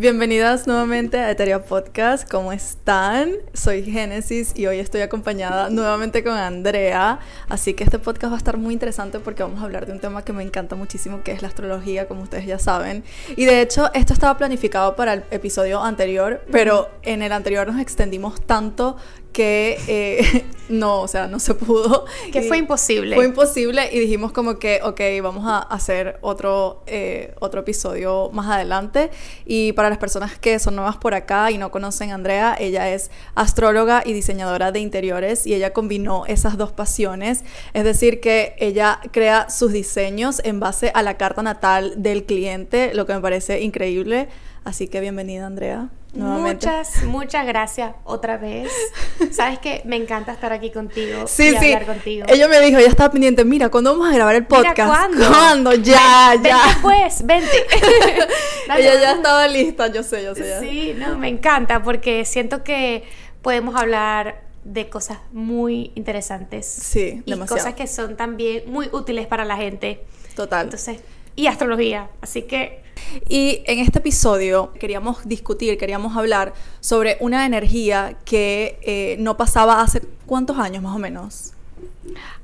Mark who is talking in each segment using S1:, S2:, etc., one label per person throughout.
S1: Bienvenidas nuevamente a Eteria Podcast. ¿Cómo están? Soy Génesis y hoy estoy acompañada nuevamente con Andrea. Así que este podcast va a estar muy interesante porque vamos a hablar de un tema que me encanta muchísimo, que es la astrología, como ustedes ya saben. Y de hecho, esto estaba planificado para el episodio anterior, pero en el anterior nos extendimos tanto que eh, no, o sea, no se pudo.
S2: Que fue imposible.
S1: Fue imposible y dijimos como que, ok, vamos a hacer otro, eh, otro episodio más adelante. Y para las personas que son nuevas por acá y no conocen a Andrea, ella es astróloga y diseñadora de interiores y ella combinó esas dos pasiones. Es decir, que ella crea sus diseños en base a la carta natal del cliente, lo que me parece increíble. Así que bienvenida, Andrea.
S2: Muchas, muchas gracias otra vez. Sabes que me encanta estar aquí contigo
S1: sí, y hablar contigo. Ella me dijo, ella estaba pendiente, mira, ¿cuándo vamos a grabar el podcast? Mira,
S2: ¿cuándo?
S1: ¿Cuándo? Ya, ya.
S2: Vente pues, vente.
S1: ella ya estaba lista, yo sé, yo sé.
S2: Sí, no, me encanta porque siento que podemos hablar de cosas muy interesantes.
S1: Sí,
S2: y cosas que son también muy útiles para la gente.
S1: Total.
S2: Entonces, y astrología. Así que
S1: y en este episodio queríamos discutir, queríamos hablar sobre una energía que eh, no pasaba hace cuántos años más o menos.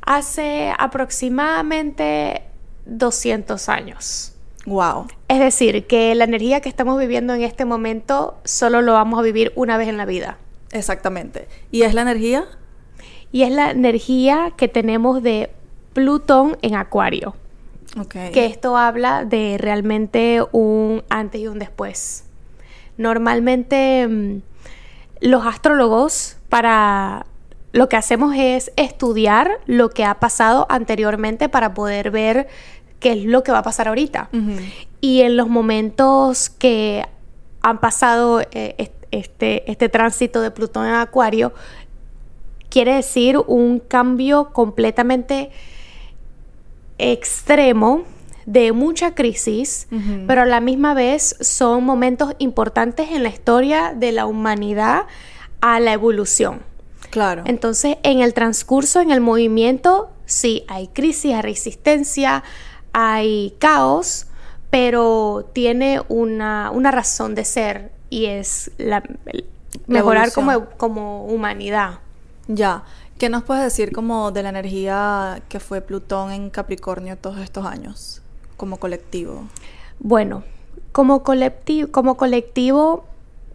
S2: Hace aproximadamente 200 años.
S1: Wow.
S2: Es decir, que la energía que estamos viviendo en este momento solo lo vamos a vivir una vez en la vida.
S1: Exactamente. ¿Y es la energía?
S2: Y es la energía que tenemos de Plutón en Acuario. Que esto habla de realmente un antes y un después. Normalmente mm, los astrólogos para lo que hacemos es estudiar lo que ha pasado anteriormente para poder ver qué es lo que va a pasar ahorita. Y en los momentos que han pasado eh, este, este tránsito de Plutón en Acuario, quiere decir un cambio completamente extremo de mucha crisis, pero a la misma vez son momentos importantes en la historia de la humanidad a la evolución.
S1: Claro.
S2: Entonces, en el transcurso, en el movimiento, sí, hay crisis, hay resistencia, hay caos, pero tiene una, razón de ser y es la, mejorar como, como humanidad.
S1: Ya. ¿Qué nos puedes decir como de la energía que fue Plutón en Capricornio todos estos años, como colectivo?
S2: Bueno, como colectivo, como colectivo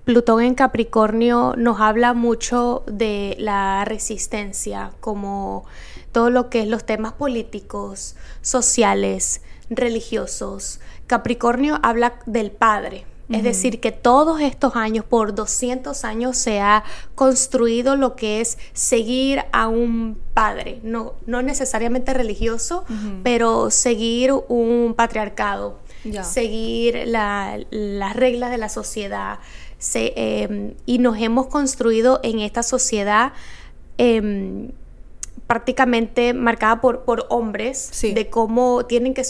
S2: Plutón en Capricornio nos habla mucho de la resistencia, como todo lo que es los temas políticos, sociales, religiosos. Capricornio habla del padre, es decir, que todos estos años, por 200 años, se ha construido lo que es seguir a un padre, no, no necesariamente religioso, pero seguir un patriarcado, seguir las reglas de la sociedad. Em, y nos hemos construido en esta sociedad em, prácticamente marcada por, por hombres, de cómo tienen que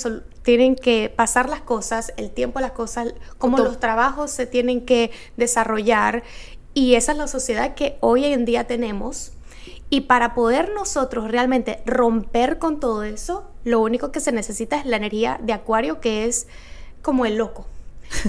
S2: tienen que pasar las cosas, el tiempo las cosas, cómo los trabajos se tienen que desarrollar. Y esa es la sociedad que hoy en día tenemos. Y para poder nosotros realmente romper con todo eso, lo único que se necesita es la energía de Acuario, que es como el loco.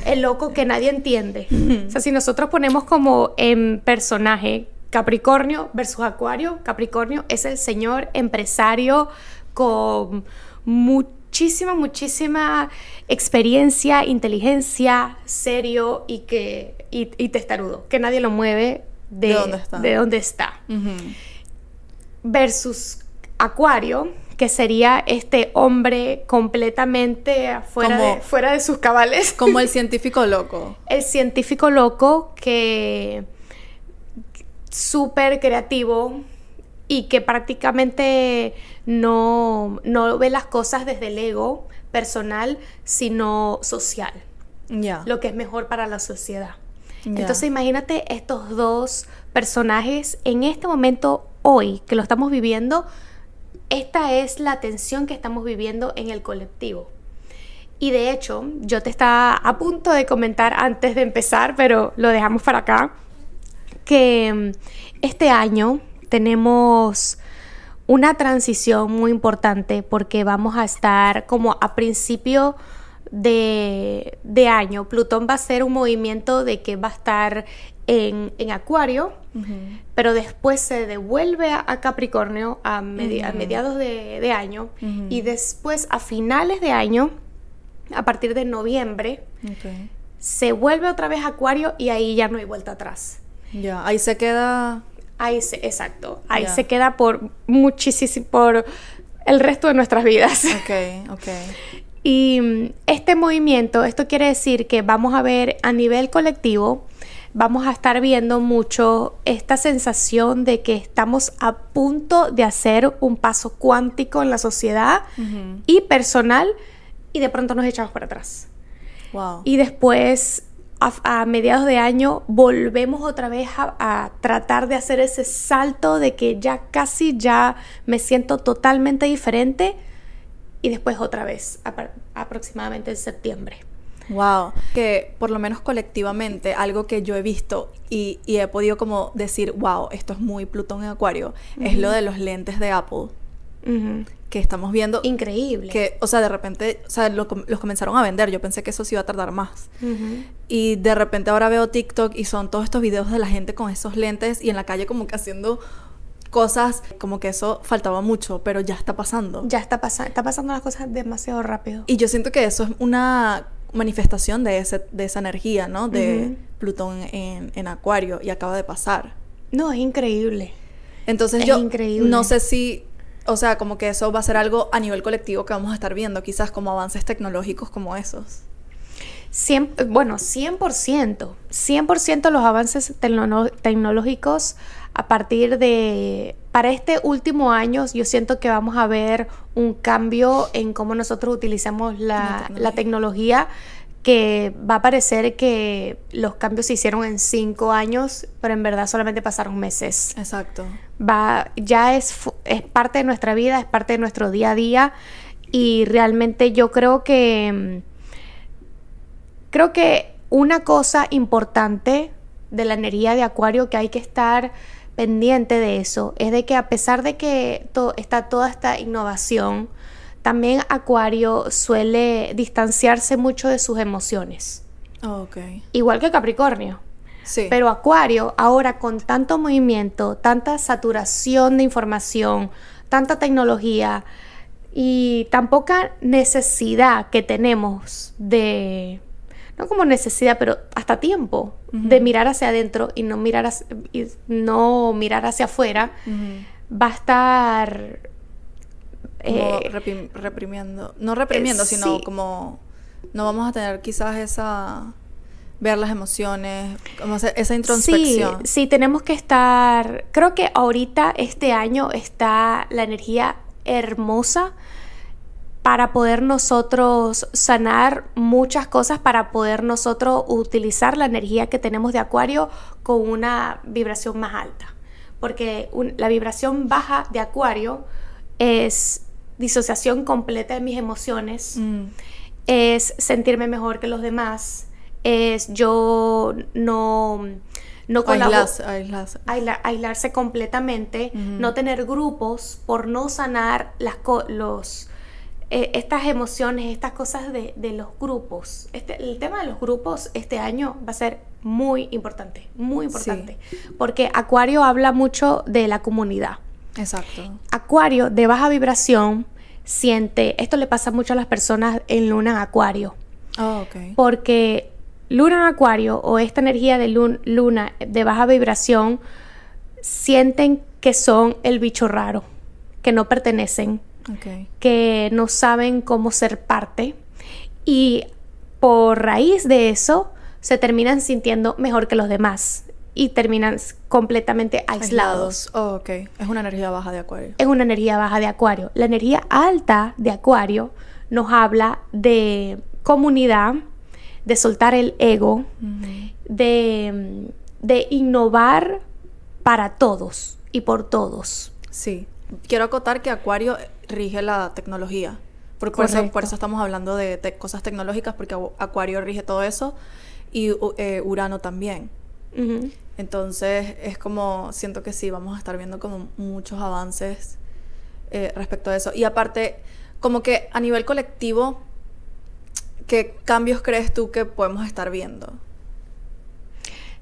S2: El loco que nadie entiende. o sea, si nosotros ponemos como en personaje Capricornio versus Acuario, Capricornio es el señor empresario con mucho muchísima, muchísima experiencia, inteligencia, serio y que y, testarudo, que nadie lo mueve de, de dónde está. Versus Acuario, que sería este hombre completamente fuera, de, fuera de sus cabales.
S1: Como el científico loco.
S2: el científico loco que súper creativo, y que prácticamente no, ve las cosas desde el ego personal, sino social. Lo que es mejor para la sociedad. Entonces imagínate estos dos personajes en este momento hoy que lo estamos viviendo. Esta es la tensión que estamos viviendo en el colectivo. Y de hecho, yo te estaba a punto de comentar antes de empezar, pero lo dejamos para acá, que mm, este año tenemos una transición muy importante porque vamos a estar como a principio de, de año. Plutón va a ser un movimiento de que va a estar en, en Acuario, pero después se devuelve a, Capricornio a, mediados de, año y después a finales de año, a partir de noviembre, se vuelve otra vez a Acuario y ahí ya no hay vuelta atrás.
S1: Ya, ahí se queda.
S2: Ahí se, exacto. Ahí se queda por muchísimo, por el resto de nuestras vidas.
S1: Ok, ok.
S2: Y mm, este movimiento, esto quiere decir que vamos a ver a nivel colectivo vamos a estar viendo mucho esta sensación de que estamos a punto de hacer un paso cuántico en la sociedad y personal y de pronto nos echamos para atrás. Y después, a, mediados de año, volvemos otra vez a, tratar de hacer ese salto de que ya casi ya me siento totalmente diferente y después otra vez, aproximadamente en septiembre.
S1: Wow, que por lo menos colectivamente, algo que yo he visto y, he podido como decir, wow, esto es muy Plutón en Acuario, es lo de los lentes de Apple. Que estamos viendo.
S2: Increíble.
S1: Que, o sea, de repente, o sea, los comenzaron a vender. Yo pensé que eso sí iba a tardar más. Y de repente ahora veo TikTok y son todos estos videos de la gente con esos lentes y en la calle como que haciendo cosas como que eso faltaba mucho, pero ya está pasando.
S2: Ya está pasando, está pasando las cosas demasiado rápido.
S1: Y yo siento que eso es una manifestación de, ese, de esa energía, ¿no? De Plutón en, en, Acuario y acaba de pasar.
S2: No, es increíble.
S1: Entonces yo no sé si, o sea, como que eso va a ser algo a nivel colectivo que vamos a estar viendo, quizás como avances tecnológicos como esos.
S2: bueno, 100%, 100% los avances tecnológicos a partir de, para este último año, yo siento que vamos a ver un cambio en cómo nosotros utilizamos la, tecnología. Que va a parecer que los cambios se hicieron en cinco años, pero en verdad solamente pasaron meses.
S1: Exacto.
S2: Va, ya es, es parte de nuestra vida, es parte de nuestro día a día y realmente yo creo que creo que una cosa importante de la energía de Acuario que hay que estar pendiente de eso es de que a pesar de que está toda esta innovación, también Acuario suele distanciarse mucho de sus emociones.
S1: Oh,
S2: Igual que Capricornio. Sí. Pero Acuario, ahora con tanto movimiento, tanta saturación de información, tanta tecnología y tan poca necesidad que tenemos de no como necesidad, pero hasta tiempo de mirar hacia adentro y no mirar hacia, y no mirar hacia afuera, va a estar...
S1: Eh, reprimiendo, no reprimiendo, eh, sino como no vamos a tener quizás esa ver las emociones, como esa introspección.
S2: Sí, sí, tenemos que estar, creo que ahorita este año está la energía hermosa para poder nosotros sanar muchas cosas, para poder nosotros utilizar la energía que tenemos de Acuario con una vibración más alta. Porque la vibración baja de Acuario es disociación completa de mis emociones, mm. es sentirme mejor que los demás, es yo no no aislarse completamente, no tener grupos por no sanar las los eh, estas emociones, estas cosas de, los grupos. Este, el tema de los grupos este año va a ser muy importante, muy importante, porque Acuario habla mucho de la comunidad.
S1: Exacto.
S2: Acuario de baja vibración siente, esto le pasa mucho a las personas en luna en Acuario.
S1: Oh, okay.
S2: Porque luna en Acuario o esta energía de luna de baja vibración sienten que son el bicho raro, que no pertenecen, que no saben cómo ser parte y por raíz de eso se terminan sintiendo mejor que los demás y terminan completamente aislados.
S1: Oh, ok. Es una energía baja de Acuario.
S2: Es una energía baja de Acuario. La energía alta de Acuario nos habla de comunidad, de soltar el ego, de, de innovar para todos y por todos.
S1: Sí. Quiero acotar que Acuario rige la tecnología. Por, por, eso, por eso, estamos hablando de, cosas tecnológicas, porque Acuario rige todo eso y eh, Urano también. Entonces es como, siento que sí, vamos a estar viendo como muchos avances eh, respecto a eso. Y aparte, como que a nivel colectivo, ¿qué cambios crees tú que podemos estar viendo?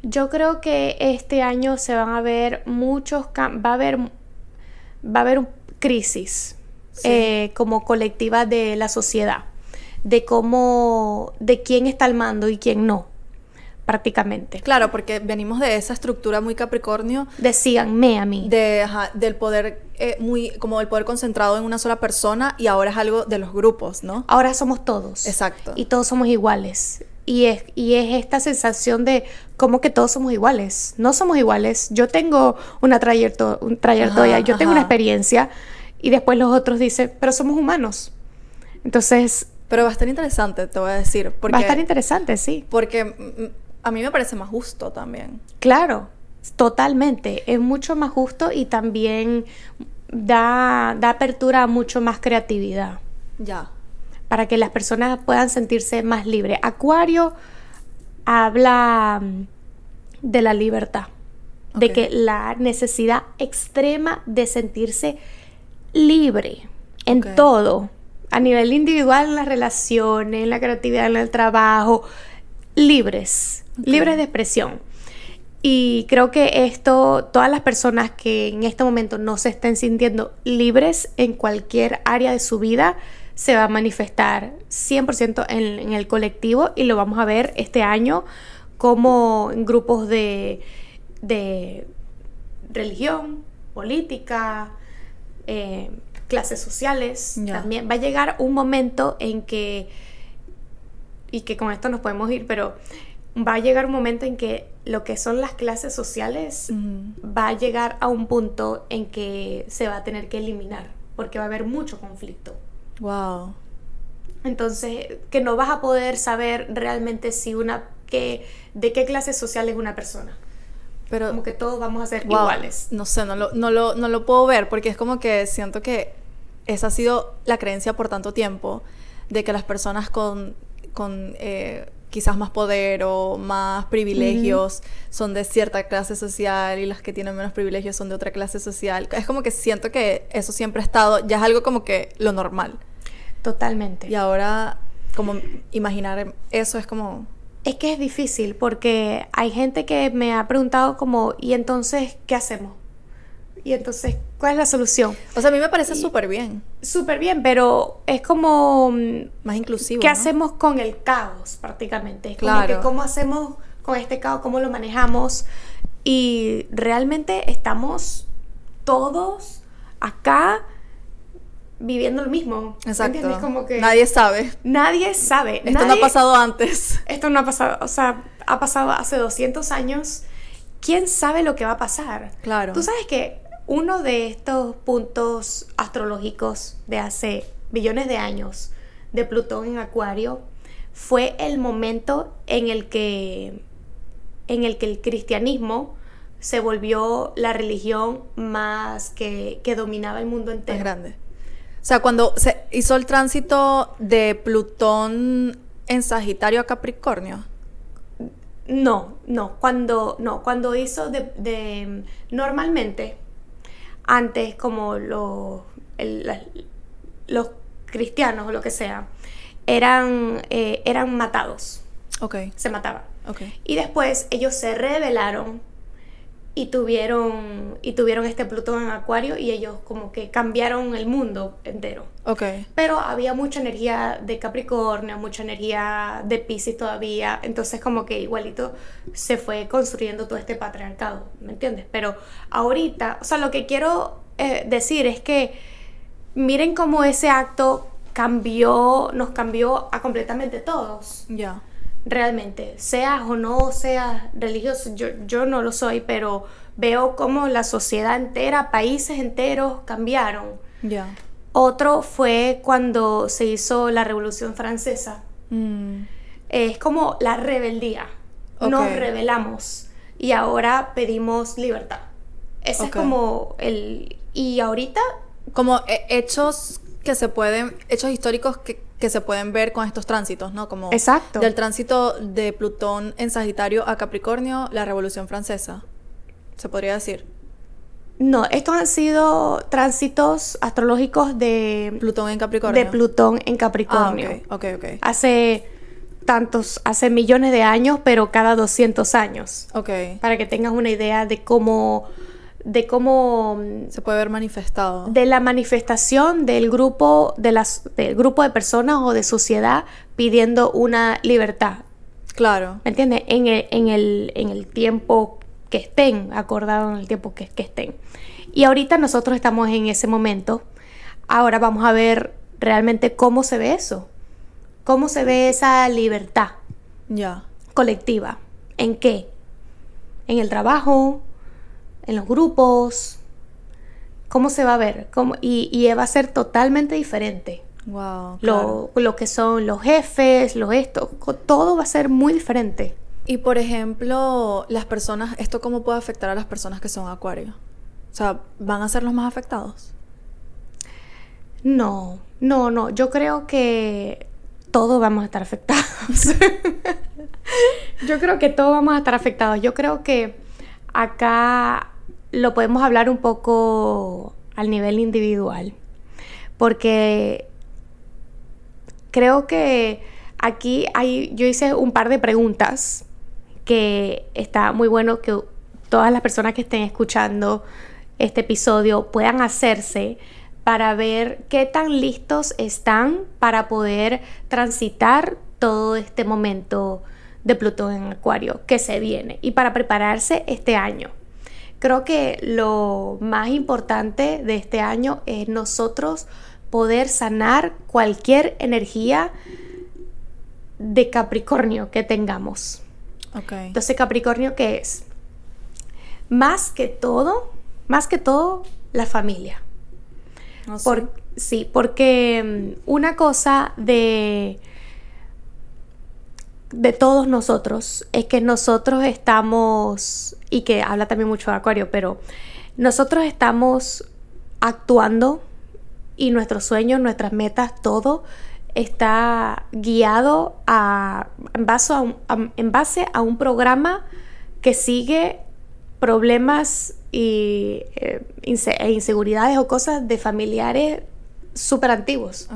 S2: Yo creo que este año se van a ver muchos va a haber va a haber crisis
S1: Sí.
S2: eh, como colectiva de la sociedad, de cómo, de quién está al mando y quién no, prácticamente.
S1: Claro, porque venimos de esa estructura muy Capricornio
S2: Decíganme a mí.
S1: de, ajá, del poder eh, muy, como el poder concentrado en una sola persona y ahora es algo de los grupos, ¿no?
S2: Ahora somos todos.
S1: Exacto.
S2: Y todos somos iguales. Y es, y es esta sensación de como que todos somos iguales. No somos iguales. Yo tengo una trayecto- un trayectoria,
S1: Ajá,
S2: yo tengo una experiencia y después los otros dicen, pero somos humanos. Entonces,
S1: Pero va a estar interesante, te voy a decir. Porque,
S2: va a estar interesante, sí.
S1: Porque mm, a mí me parece más justo también.
S2: Claro, totalmente. Es mucho más justo y también da, da apertura a mucho más creatividad.
S1: Ya.
S2: para que las personas puedan sentirse más libres. Acuario habla mm, de la libertad, de que la necesidad extrema de sentirse libre en todo, a nivel individual, en las relaciones, en la creatividad, en el trabajo, libres, libres de expresión. Y creo que esto, todas las personas que en este momento no se estén sintiendo libres en cualquier área de su vida, se va a manifestar 100% en, en el colectivo y lo vamos a ver este año como en grupos de, de religión, política, eh, clases sociales. También va a llegar un momento en que, y que con esto nos podemos ir, pero va a llegar un momento en que lo que son las clases sociales va a llegar a un punto en que se va a tener que eliminar, porque va a haber mucho conflicto.
S1: Wow.
S2: Entonces, que no vas a poder saber realmente si una que de qué clase social es una persona.
S1: Pero
S2: Como que todos vamos a ser
S1: Wow,
S2: iguales.
S1: No sé, no lo, no, lo, no lo puedo ver porque es como que siento que esa ha sido la creencia por tanto tiempo de que las personas con, con eh, quizás más poder o más privilegios son de cierta clase social y las que tienen menos privilegios son de otra clase social. Es como que siento que eso siempre ha estado, ya es algo como que lo normal.
S2: Totalmente.
S1: Y ahora, como imaginar eso es como...
S2: Es que es difícil porque hay gente que me ha preguntado como, ¿y entonces qué hacemos? Y entonces, ¿cuál es la solución?
S1: O sea, a mí me parece súper bien,
S2: Súper bien, pero es como, mm,
S1: más inclusivo.
S2: ¿qué
S1: ¿no?
S2: hacemos con el caos prácticamente? Es como
S1: Claro.
S2: que cómo hacemos con este caos, cómo lo manejamos. Y realmente estamos todos acá viviendo lo mismo. ¿me
S1: Exacto.
S2: entiendes? Como que
S1: Nadie sabe.
S2: nadie sabe.
S1: Esto no ha pasado antes.
S2: Esto no ha pasado, o sea, ha pasado hace 200 años. ¿Quién sabe lo que va a pasar?
S1: Claro.
S2: Tú sabes que uno de estos puntos astrológicos de hace billones de años de Plutón en Acuario fue el momento en el que en el que el cristianismo se volvió la religión más que, que dominaba el mundo
S1: Es
S2: entero.
S1: grande. O sea, cuando se hizo el tránsito de Plutón en Sagitario a Capricornio.
S2: No, no, cuando, no, cuando hizo de, de- normalmente, antes como los, el- la- los cristianos o lo que sea, eran, eh, eran matados,
S1: Ok,
S2: se mataban.
S1: ok.
S2: Y después ellos se rebelaron y tuvieron, y tuvieron este Plutón en Acuario y ellos como que cambiaron el mundo entero.
S1: Ok.
S2: Pero había mucha energía de Capricornio, mucha energía de Pisces todavía. Entonces como que igualito se fue construyendo todo este patriarcado, ¿me entiendes? Pero ahorita, o sea, lo que quiero eh, decir es que miren cómo ese acto cambió, nos cambió a completamente todos.
S1: Ya.
S2: Realmente, seas o no seas religioso, yo, yo no lo soy, pero veo cómo la sociedad entera, países enteros cambiaron.
S1: Ya.
S2: Otro fue cuando se hizo la Revolución Francesa.
S1: Mm,
S2: Es como la rebeldía. Nos rebelamos y ahora pedimos libertad. Ese es como el... Y ahorita,
S1: Como hechos que se pueden, hechos históricos que, que se pueden ver con estos tránsitos, ¿no? Como
S2: Exacto.
S1: del tránsito de Plutón en Sagitario a Capricornio, la Revolución Francesa. Se podría decir.
S2: no, estos han sido tránsitos astrológicos de,
S1: Plutón en Capricornio.
S2: de Plutón en
S1: Ah,
S2: Capricornio.
S1: ok, ok, ok.
S2: Hace tantos, hace millones de años, pero cada 200 años.
S1: Ok.
S2: Para que tengas una idea de cómo, de cómo,
S1: Se puede ver manifestado.
S2: de la manifestación del grupo, de las, del grupo de personas o de sociedad pidiendo una libertad.
S1: Claro.
S2: ¿Me entiendes? En el, en el, en el tiempo que estén, acordado en el tiempo que, que estén. Y ahorita nosotros estamos en ese momento. Ahora vamos a ver realmente cómo se ve eso. Cómo se ve esa libertad
S1: Ya.
S2: colectiva. ¿En qué? En el trabajo, en los grupos. ¿Cómo se va a ver? ¿Cómo? Y, y va a ser totalmente diferente.
S1: Wow.
S2: Lo, lo que son los jefes, los esto, todo va a ser muy diferente.
S1: Y por ejemplo, las personas, ¿esto cómo puede afectar a las personas que son acuario? O sea, ¿van a ser los más afectados?
S2: No, no, no. Yo creo que todos vamos a estar afectados. Yo creo que todos vamos a estar afectados. Yo creo que acá lo podemos hablar un poco al nivel individual. Porque creo que aquí hay, yo hice un par de preguntas que está muy bueno que todas las personas que estén escuchando este episodio puedan hacerse para ver qué tan listos están para poder transitar todo este momento de Plutón en Acuario que se viene y para prepararse este año. Creo que lo más importante de este año es nosotros poder sanar cualquier energía de Capricornio que tengamos.
S1: Ok.
S2: Entonces, Capricornio, ¿qué es? Más que todo, más que todo, la familia. Por- sí, porque mm, una cosa de, de todos nosotros es que nosotros estamos, y que habla también mucho de Acuario, pero nosotros estamos actuando y nuestros sueños, nuestras metas, todo está guiado a, en, base a un, en base a un programa que sigue problemas y, eh, e inseguridades o cosas de familiares súper antiguos.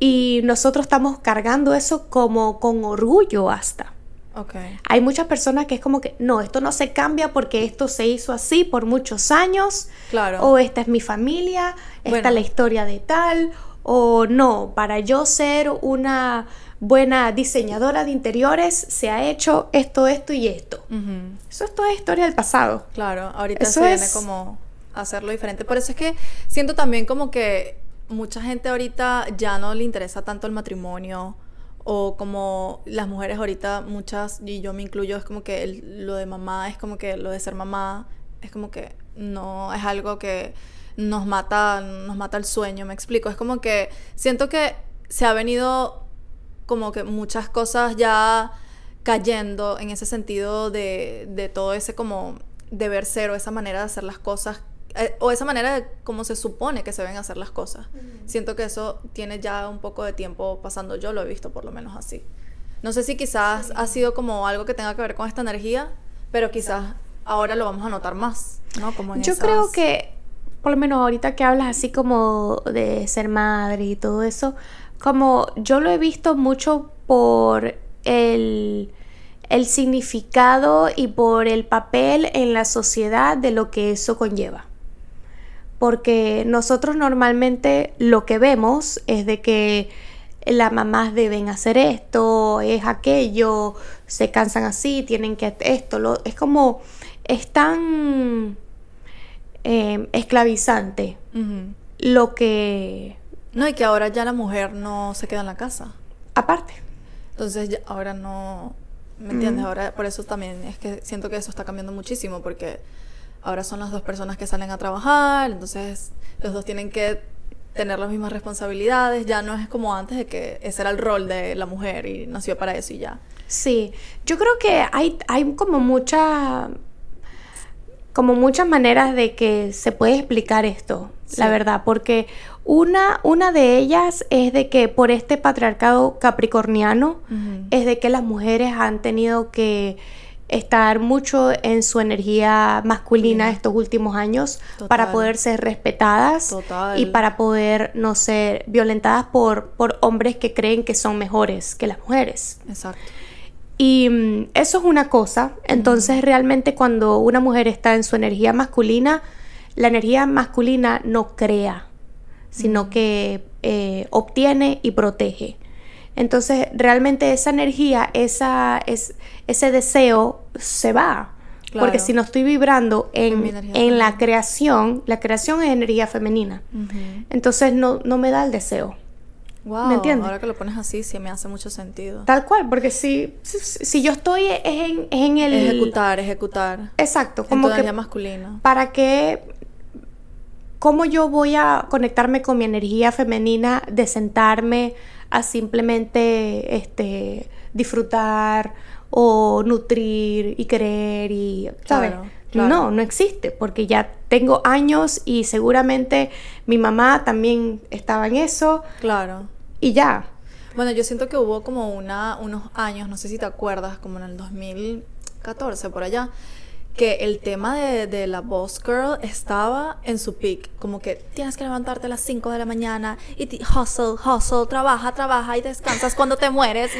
S2: Y nosotros estamos cargando eso como con orgullo hasta.
S1: Ok.
S2: Hay muchas personas que es como que, no, esto no se cambia porque esto se hizo así por muchos años,
S1: Claro.
S2: o esta es mi familia, esta
S1: Bueno.
S2: es la historia de tal, o no, para yo ser una buena diseñadora de interiores se ha hecho esto, esto y esto.
S1: Ujú.
S2: Eso es toda historia del pasado.
S1: Claro, ahorita
S2: Eso
S1: se viene
S2: es-
S1: como a hacerlo diferente. Por eso es que siento también como que mucha gente ahorita ya no le interesa tanto el matrimonio o como las mujeres ahorita, muchas, y yo me incluyo, es como que lo de mamá es como que lo de ser mamá es como que no es algo que nos mata, nos mata el sueño, me explico. Es como que siento que se ha venido como que muchas cosas ya cayendo en ese sentido de, de todo ese como deber ser o esa manera de hacer las cosas eh, o esa manera de cómo se supone que se deben hacer las cosas. Siento que eso tiene ya un poco de tiempo pasando, yo lo he visto por lo menos así. No sé si quizás ha sido como algo que tenga que ver con esta energía, pero quizás ahora lo vamos a notar más, ¿no? Como en
S2: Yo
S1: esas-
S2: creo que, por lo menos ahorita que hablas así como de ser madre y todo eso, como yo lo he visto mucho por el, el significado y por el papel en la sociedad de lo que eso conlleva. Porque nosotros normalmente lo que vemos es de que las mamás deben hacer esto, es aquello, se cansan así, tienen que esto, lo, es como, es tan eh, esclavizante lo que,
S1: No, y que ahora ya la mujer no se queda en la casa.
S2: aparte,
S1: Entonces ya- ahora no, ¿me entiendes? Ahora por eso también es que siento que eso está cambiando muchísimo porque ahora son las dos personas que salen a trabajar, entonces los dos tienen que tener las mismas responsabilidades, ya no es como antes de que ese era el rol de la mujer y nació para eso y ya.
S2: Sí, yo creo que hay, hay como mucha, como muchas maneras de que se puede explicar esto,
S1: Sí.
S2: la verdad, porque una, una de ellas es de que por este patriarcado capricorniano es de que las mujeres han tenido que estar mucho en su energía masculina estos últimos años para poder ser respetadas y para poder no ser violentadas por, por hombres que creen que son mejores que las mujeres.
S1: Exacto.
S2: Y mm, eso es una cosa. Entonces, realmente cuando una mujer está en su energía masculina, la energía masculina no crea, sino que eh, obtiene y protege. Entonces, realmente esa energía, esa, es, ese deseo se va. Porque si no estoy vibrando en, en la creación, la creación es energía femenina. Entonces no, no me da el deseo.
S1: Wow, ¿Me entiendes? Ahora que lo pones así, sí me hace mucho sentido.
S2: Tal cual, porque si, si, yo estoy en, en, el...
S1: Ejecutar, ejecutar.
S2: Exacto. Como
S1: en que masculina.
S2: ¿Para qué ¿Cómo yo voy a conectarme con mi energía femenina de sentarme a simplemente este, disfrutar o nutrir y querer y, ¿sabes? No, no existe, porque ya tengo años y seguramente mi mamá también estaba en eso.
S1: Claro.
S2: Y ya.
S1: Bueno, yo siento que hubo como una, unos años, no sé si te acuerdas, como en el 2014, por allá, que el tema de, la boss girl estaba en su peak. Como que tienes que levantarte a las 5 de la mañana y hustle, hustle, trabaja, trabaja y descansas cuando te mueres.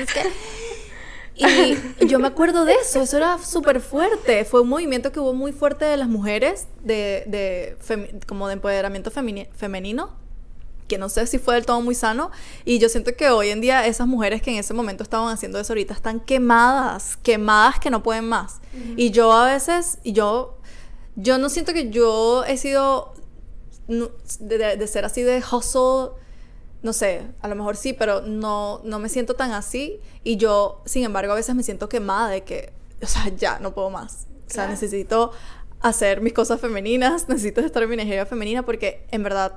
S1: Y yo me acuerdo de eso, eso era súper fuerte. Fue un movimiento que hubo muy fuerte de las mujeres, de, de como de empoderamiento femenino que no sé si fue del todo muy sano. Y yo siento que hoy en día esas mujeres que en ese momento estaban haciendo eso ahorita están quemadas, quemadas que no pueden más. Y yo a veces, yo, yo no siento que yo he sido de, ser así de hustle. No sé, a lo mejor sí, pero no, no me siento tan así. Y yo, sin embargo, a veces me siento quemada de que, o sea, ya no puedo más. O sea, necesito hacer mis cosas femeninas, necesito estar en mi energía femenina porque en verdad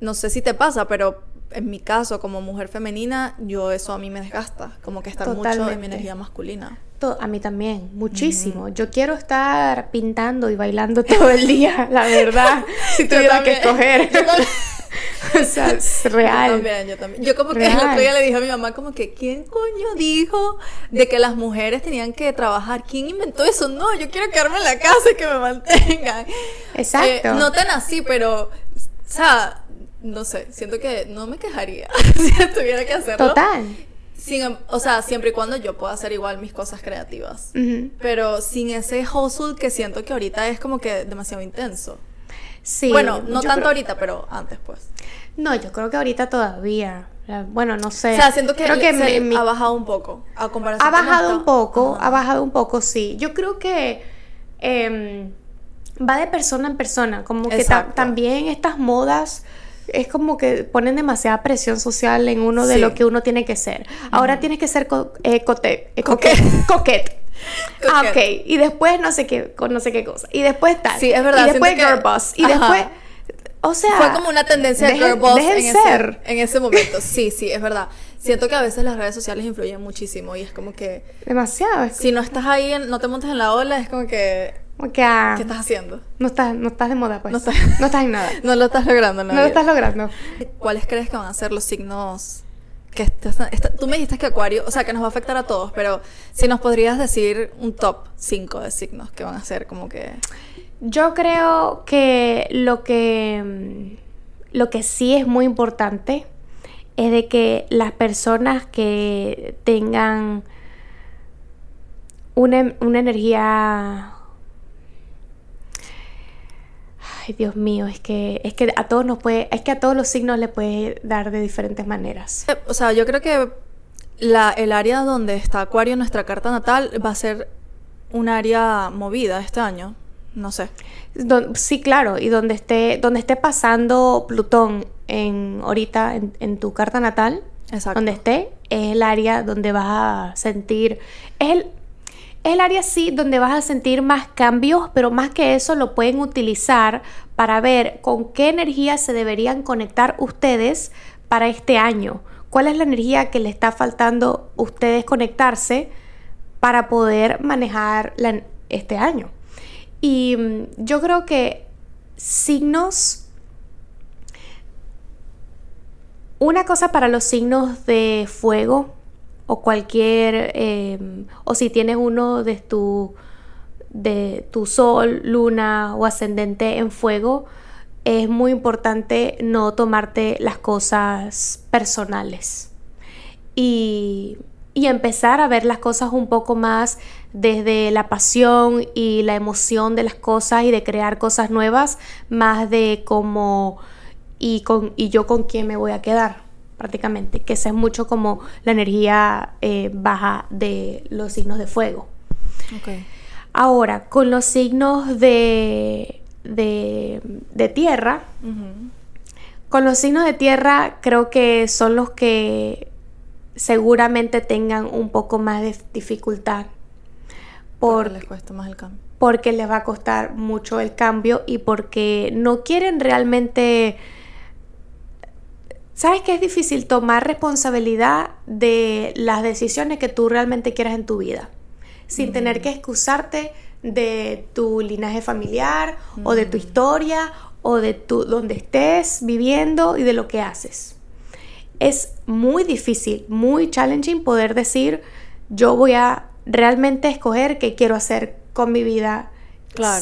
S1: no sé si te pasa, pero en mi caso, como mujer femenina, yo eso a mí me desgasta, como que estar mucho en mi energía masculina.
S2: a mí también, muchísimo. Yo quiero estar pintando y bailando todo el día, la verdad, si tuviera que escoger. o sea, es real.
S1: Yo también, yo también. Yo como que el otro día le dije a mi mamá como que, ¿quién coño dijo de que las mujeres tenían que trabajar? ¿Quién inventó eso? No, yo quiero quedarme en la casa y que me mantengan.
S2: Exacto.
S1: Eh, no tan así, pero, o sea no sé, siento que no me quejaría si tuviera que hacerlo.
S2: Total.
S1: Sin, o sea, siempre y cuando yo pueda hacer igual mis cosas creativas. Pero sin ese hustle que siento que ahorita es como que demasiado intenso.
S2: Sí.
S1: Bueno, no tanto ahorita, pero antes pues.
S2: No, yo creo que ahorita todavía. Bueno, no sé.
S1: O sea, siento que, creo que ha bajado un poco a comparación
S2: Ha bajado un poco, ha bajado un poco, sí. Yo creo que em, va de persona en persona. Como que también estas modas es como que ponen demasiada presión social en uno de lo que uno tiene que ser. Ahora tienes que ser eh, coquet. Eh, coquet. Ah, ok. Y después no sé qué, no sé qué cosa. Y después tal.
S1: Sí, es verdad.
S2: Y después girl boss. Y después... O sea...
S1: Fue como una tendencia de girl boss en, Ese, en ese momento. Sí, sí, es verdad. Siento que a veces las redes sociales influyen muchísimo y es como que...
S2: Demasiado.
S1: Si no estás ahí, no te montas en la ola, es como que
S2: Ah,
S1: ¿Qué estás haciendo?
S2: No estás, no estás de moda, pues.
S1: No estás,
S2: no estás en nada.
S1: no lo estás logrando,
S2: No lo estás logrando.
S1: ¿Cuáles crees que van a ser los signos que tú me dijiste que Acuario, o sea, que nos va a afectar a todos, pero si nos podrías decir un top 5 de signos que van a ser como que...
S2: Yo creo que lo que, lo que sí es muy importante es de que las personas que tengan una, una energía Ay, Dios mío, es que, es que a todos nos puede, es que a todos los signos le puede dar de diferentes maneras.
S1: O sea, yo creo que la, el área donde está Acuario nuestra carta natal va a ser un área movida este año. No sé.
S2: sí, claro, y donde esté, donde esté pasando Plutón en ahorita en, en tu carta natal,
S1: Exacto.
S2: donde esté, es el área donde vas a sentir. Es el, es el área sí donde vas a sentir más cambios, pero más que eso lo pueden utilizar para ver con qué energía se deberían conectar ustedes para este año. ¿Cuál es la energía que le está faltando a ustedes conectarse para poder manejar este año? Y mm, yo creo que signos... Una cosa para los signos de fuego o cualquier, em, o si tienes uno de tu, de tu sol, luna o ascendente en fuego, es muy importante no tomarte las cosas personales y, y empezar a ver las cosas un poco más desde la pasión y la emoción de las cosas y de crear cosas nuevas, más de cómo y, con, y yo con quién me voy a quedar prácticamente, que esa es mucho como la energía eh, baja de los signos de fuego. Ahora, con los signos de, de, tierra, con los signos de tierra creo que son los que seguramente tengan un poco más de dificultad.
S1: porque les cuesta más el cambio.
S2: Porque les va a costar mucho el cambio y porque no quieren realmente ¿Sabes que es difícil tomar responsabilidad de las decisiones que tú realmente quieras en tu vida? Sin tener que excusarte de tu linaje familiar o de tu historia o de tu donde estés viviendo y de lo que haces. Es muy difícil, muy challenging poder decir yo voy a realmente escoger qué quiero hacer con mi vida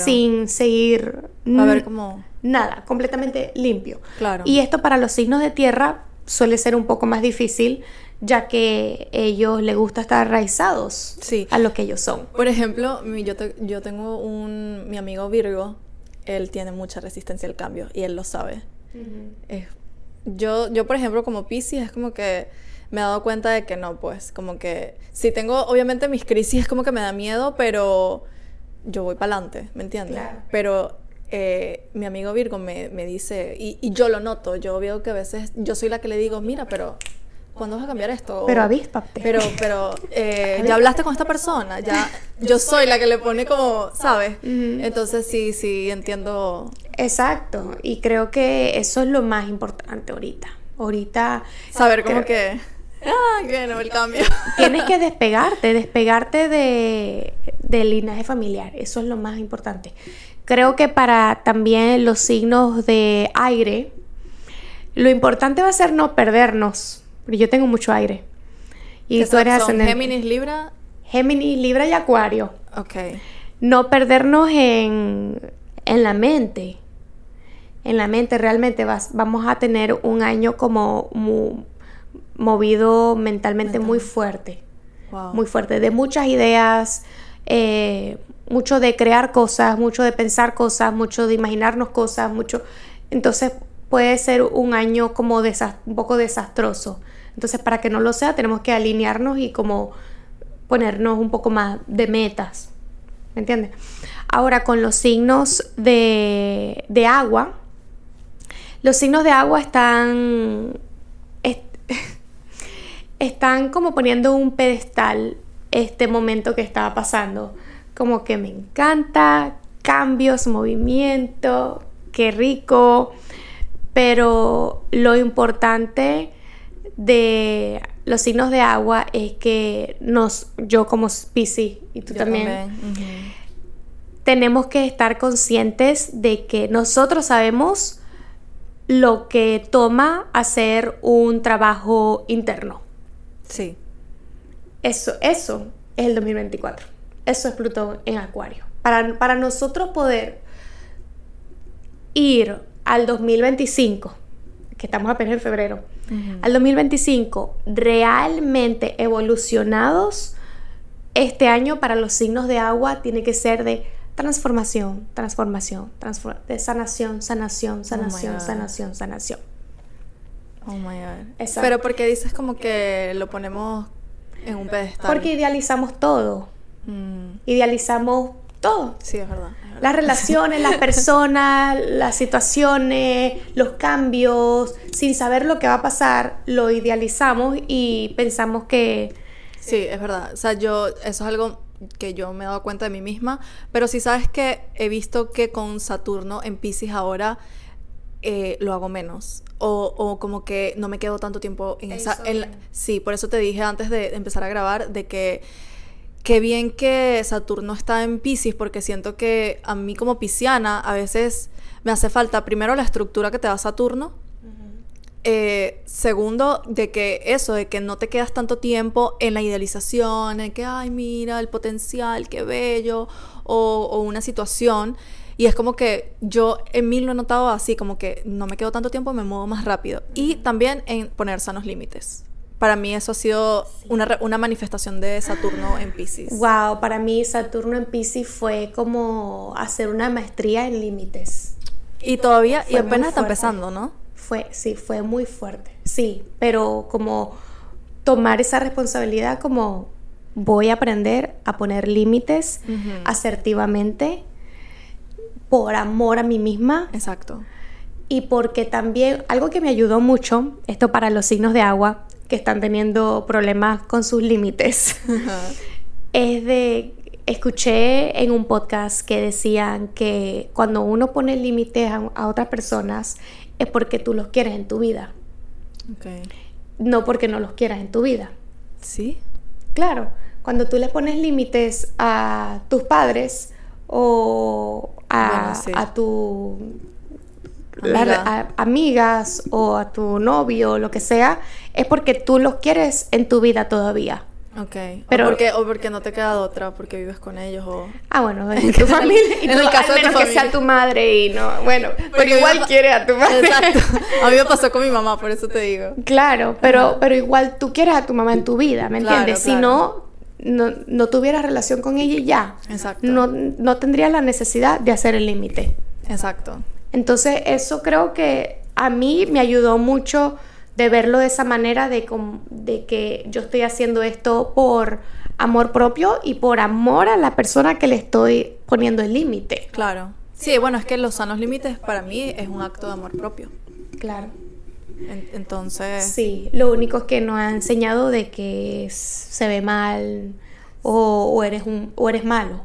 S2: sin seguir
S1: a ver cómo
S2: nada, completamente limpio. Claro. Y esto para los signos de tierra suele ser un poco más difícil, ya que ellos les gusta estar arraizados a lo que ellos son.
S1: Por ejemplo, yo, yo tengo un, mi amigo Virgo, él tiene mucha resistencia al cambio y él lo sabe. yo, yo, por ejemplo, como Pisces, es como que me he dado cuenta de que no, pues, como que si tengo, obviamente mis crisis es como que me da miedo, pero yo voy para adelante, ¿me entiendes? Pero eh, mi amigo Virgo me, me dice, y, y, yo lo noto, yo veo que a veces yo soy la que le digo, mira, pero ¿cuándo vas a cambiar esto?
S2: Pero avíspate.
S1: Pero, pero, eh, ya hablaste con esta persona, ya, yo soy la que le pone como, ¿sabes? Entonces sí, sí, entiendo.
S2: Exacto, y creo que eso es lo más importante ahorita. Ahorita...
S1: Saber como que... Ah, que no, el cambio.
S2: Tienes que despegarte, despegarte de, del linaje familiar. Eso es lo más importante. Creo que para también los signos de aire, lo importante va a ser no perdernos. Yo tengo mucho aire.
S1: Y tú eres ascendente. Géminis, Libra.
S2: Géminis, Libra y Acuario.
S1: Ok.
S2: No perdernos en, en la mente. En la mente realmente vas, vamos a tener un año como movido mentalmente muy fuerte. Muy fuerte. De muchas ideas, eh, mucho de crear cosas, mucho de pensar cosas, mucho de imaginarnos cosas, mucho... Entonces puede ser un año como un poco desastroso. Entonces para que no lo sea tenemos que alinearnos y como ponernos un poco más de metas. ¿Me entiendes? Ahora con los signos de, de agua, los signos de agua están, están como poniendo un pedestal este momento que estaba pasando como que me encanta, cambios, movimiento, qué rico, pero lo importante de los signos de agua es que nos, yo como Pisces y tú también, tenemos que estar conscientes de que nosotros sabemos lo que toma hacer un trabajo interno.
S1: Sí.
S2: Eso, eso es el 2024. Eso es Plutón en Acuario. Para, para nosotros poder ir al 2025, que estamos apenas en febrero, al 2025 realmente evolucionados, este año para los signos de agua tiene que ser de transformación, transformación, de sanación, sanación, oh sanación, sanación, sanación.
S1: Oh my God. Exacto. Pero porque dices como que lo ponemos en un pedestal.
S2: Porque idealizamos todo. Mm. Idealizamos todo.
S1: Sí, es verdad,
S2: Las relaciones, las personas, las situaciones, los cambios, sin saber lo que va a pasar, lo idealizamos y pensamos que...
S1: Sí, es verdad. O sea, yo, eso es algo que yo me he dado cuenta de mí misma, pero si sabes que he visto que con Saturno en Pisces ahora eh, lo hago menos. O, o, como que no me quedo tanto tiempo en esa... sí, por eso te dije antes de empezar a grabar de que qué bien que Saturno está en Pisces, porque siento que a mí como pisciana a veces me hace falta primero la estructura que te da Saturno, eh, segundo, de que eso, de que no te quedas tanto tiempo en la idealización, en que, ay, mira, el potencial, qué bello, o, o una situación. Y es como que yo en mí lo he notado así, como que no me quedo tanto tiempo, me muevo más rápido. Y también en poner sanos límites. Para mí eso ha sido una, manifestación de Saturno en Pisces.
S2: Wow, para mí Saturno en Pisces fue como hacer una maestría en límites.
S1: Y todavía, y
S2: Fue
S1: apenas está empezando, ¿no?
S2: Fue, sí, fue muy fuerte. Sí, pero como tomar esa responsabilidad como voy a aprender a poner límites asertivamente por amor a mí misma
S1: Exacto.
S2: y porque también algo que me ayudó mucho, esto para los signos de agua que están teniendo problemas con sus límites, es de, escuché en un podcast que decían que cuando uno pone límites a, a otras personas es porque tú los quieres en tu vida, no porque no los quieras en tu vida.
S1: ¿Sí?
S2: Claro, cuando tú le pones límites a tus padres o a,
S1: Bueno, sí.
S2: a tu a- amigas o a tu novio, lo que sea, es porque tú los quieres en tu vida todavía.
S1: Ok.
S2: Pero-
S1: o, porque, o porque no te queda otra, porque vives con ellos o...
S2: Ah, bueno, en tu familia.
S1: En el caso
S2: al
S1: de tu
S2: que sea tu madre y no. Bueno, pero
S1: Porque
S2: igual
S1: pa-
S2: quiere a tu madre.
S1: Exacto. A mí me pasó con mi mamá, por eso te digo.
S2: Claro, pero, pero igual tú quieres a tu mamá en tu vida, ¿me
S1: Claro,
S2: entiendes? Si
S1: claro.
S2: no, no, no tuvieras relación con ella y ya.
S1: Exacto.
S2: No, no tendrías la necesidad de hacer el límite.
S1: Exacto.
S2: Entonces, eso creo que a mí me ayudó mucho de verlo de esa manera, de, com- de que yo estoy haciendo esto por amor propio y por amor a la persona que le estoy poniendo el límite.
S1: Claro. Sí, bueno, es que los sanos límites para mí es un acto de amor propio.
S2: Claro.
S1: En- entonces,
S2: Sí, lo único es que nos ha enseñado de que se ve mal o, o eres un o eres malo.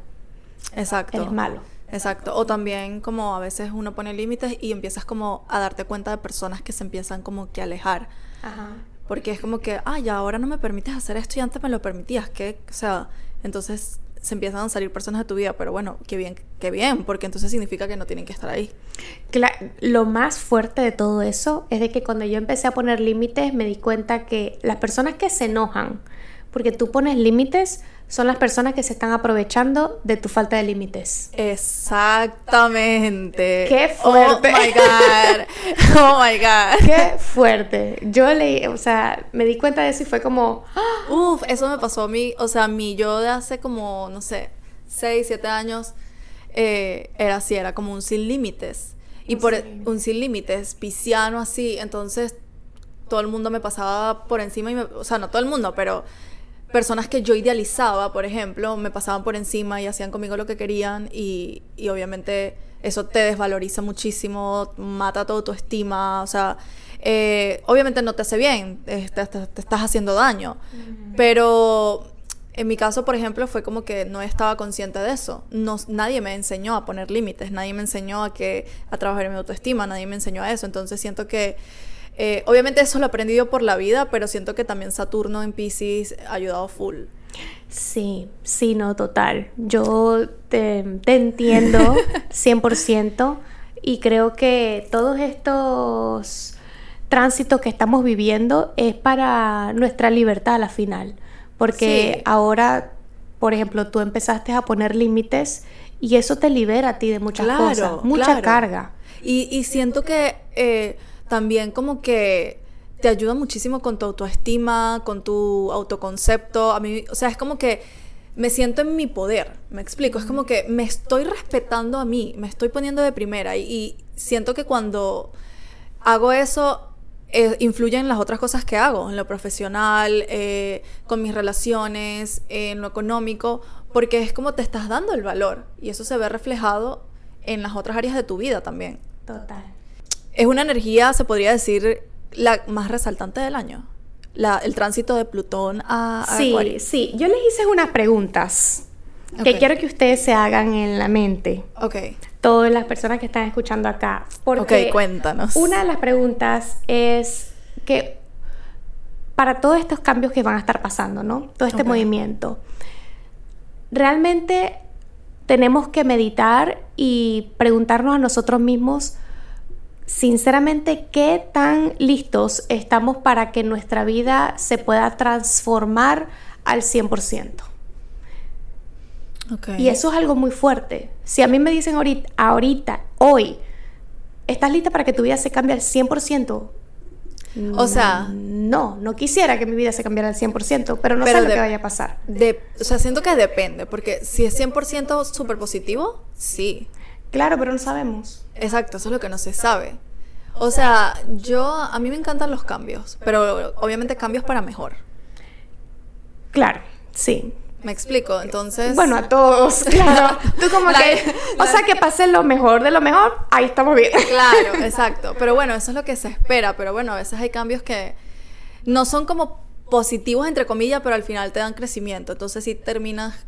S1: exacto.
S2: Eres malo.
S1: Exacto. O también como a veces uno pone límites y empiezas como a darte cuenta de personas que se empiezan como que a alejar.
S2: Ajá.
S1: Porque es como que, ah, ya ahora no me permites hacer esto y antes me lo permitías. que O sea, entonces se empiezan a salir personas de tu vida, pero bueno, qué bien, qué bien, porque entonces significa que no tienen que estar ahí.
S2: Lo más fuerte de todo eso es de que cuando yo empecé a poner límites me di cuenta que las personas que se enojan porque tú pones límites son las personas que se están aprovechando de tu falta de límites.
S1: Exactamente.
S2: Qué fuerte.
S1: Oh my God. Oh my God.
S2: Qué fuerte. Yo leí, o sea, me di cuenta de eso y fue como, ¡ah!
S1: Uf, eso me pasó a mí, o sea, a mí yo de hace como, no sé, 6, 7 años, eh, era así, era como un sin límites. Y por un sin límites, pisciano así, entonces todo el mundo me pasaba por encima y me, o sea, no todo el mundo, pero personas que yo idealizaba, por ejemplo, me pasaban por encima y hacían conmigo lo que querían y, y obviamente eso te desvaloriza muchísimo, mata toda tu estima, o sea, eh, obviamente no te hace bien, eh, te, te- te estás haciendo daño, pero en mi caso, por ejemplo, fue como que no estaba consciente de eso. No, nadie me enseñó a poner límites, nadie me enseñó a que a trabajar en mi autoestima, nadie me enseñó a eso. Entonces siento que eh, obviamente eso lo he aprendido por la vida, pero siento que también Saturno en Pisces ha ayudado full.
S2: Sí, sí, no, total. Yo te, te entiendo 100% y creo que todos estos tránsitos que estamos viviendo es para nuestra libertad a la final. Porque
S1: Sí.
S2: ahora, por ejemplo, tú empezaste a poner límites y eso te libera a ti de muchas
S1: Claro,
S2: cosas, mucha
S1: claro.
S2: carga.
S1: Y, y siento que eh, también como que te ayuda muchísimo con tu autoestima, con tu autoconcepto. A mí, o sea, es como que me siento en mi poder, me explico. Es como que me estoy respetando a mí, me estoy poniendo de primera. Y, y siento que cuando hago eso, eh, influye en las otras cosas que hago, en lo profesional, eh, con mis relaciones, en lo económico, porque es como te estás dando el valor. Y eso se ve reflejado en las otras áreas de tu vida también.
S2: Total.
S1: Es una energía, se podría decir, la más resaltante del año. La, el tránsito de Plutón a, a
S2: Sí,
S1: Acuario.
S2: sí. Yo les hice unas preguntas que quiero que ustedes se hagan en la mente.
S1: Ok,
S2: Todas las personas que están escuchando acá. Porque
S1: ok, cuéntanos.
S2: Una de las preguntas es que para todos estos cambios que van a estar pasando, ¿no? Todo este movimiento, realmente tenemos que meditar y preguntarnos a nosotros mismos sinceramente, ¿qué tan listos estamos para que nuestra vida se pueda transformar al 100%?
S1: Okay.
S2: Y eso es algo muy fuerte. Si a mí me dicen ahorita, ahorita hoy, ¿estás lista para que tu vida se cambie al 100%?
S1: O sea,
S2: no, no quisiera que mi vida se cambiara al 100%, pero no sé lo que vaya a pasar.
S1: De, o sea, siento que depende, porque si es 100% súper positivo, sí.
S2: Claro, pero no sabemos.
S1: Exacto, eso es lo que no se sabe. O sea, yo, a mí me encantan los cambios, pero obviamente cambios para mejor.
S2: Claro, sí.
S1: Me explico, entonces.
S2: Bueno, a todos, claro. Tú como que. O sea, que pase lo mejor de lo mejor, ahí estamos bien.
S1: Claro, exacto. Pero bueno, eso es lo que se espera. Pero bueno, a veces hay cambios que no son como positivos, entre comillas, pero al final te dan crecimiento. Entonces sí terminas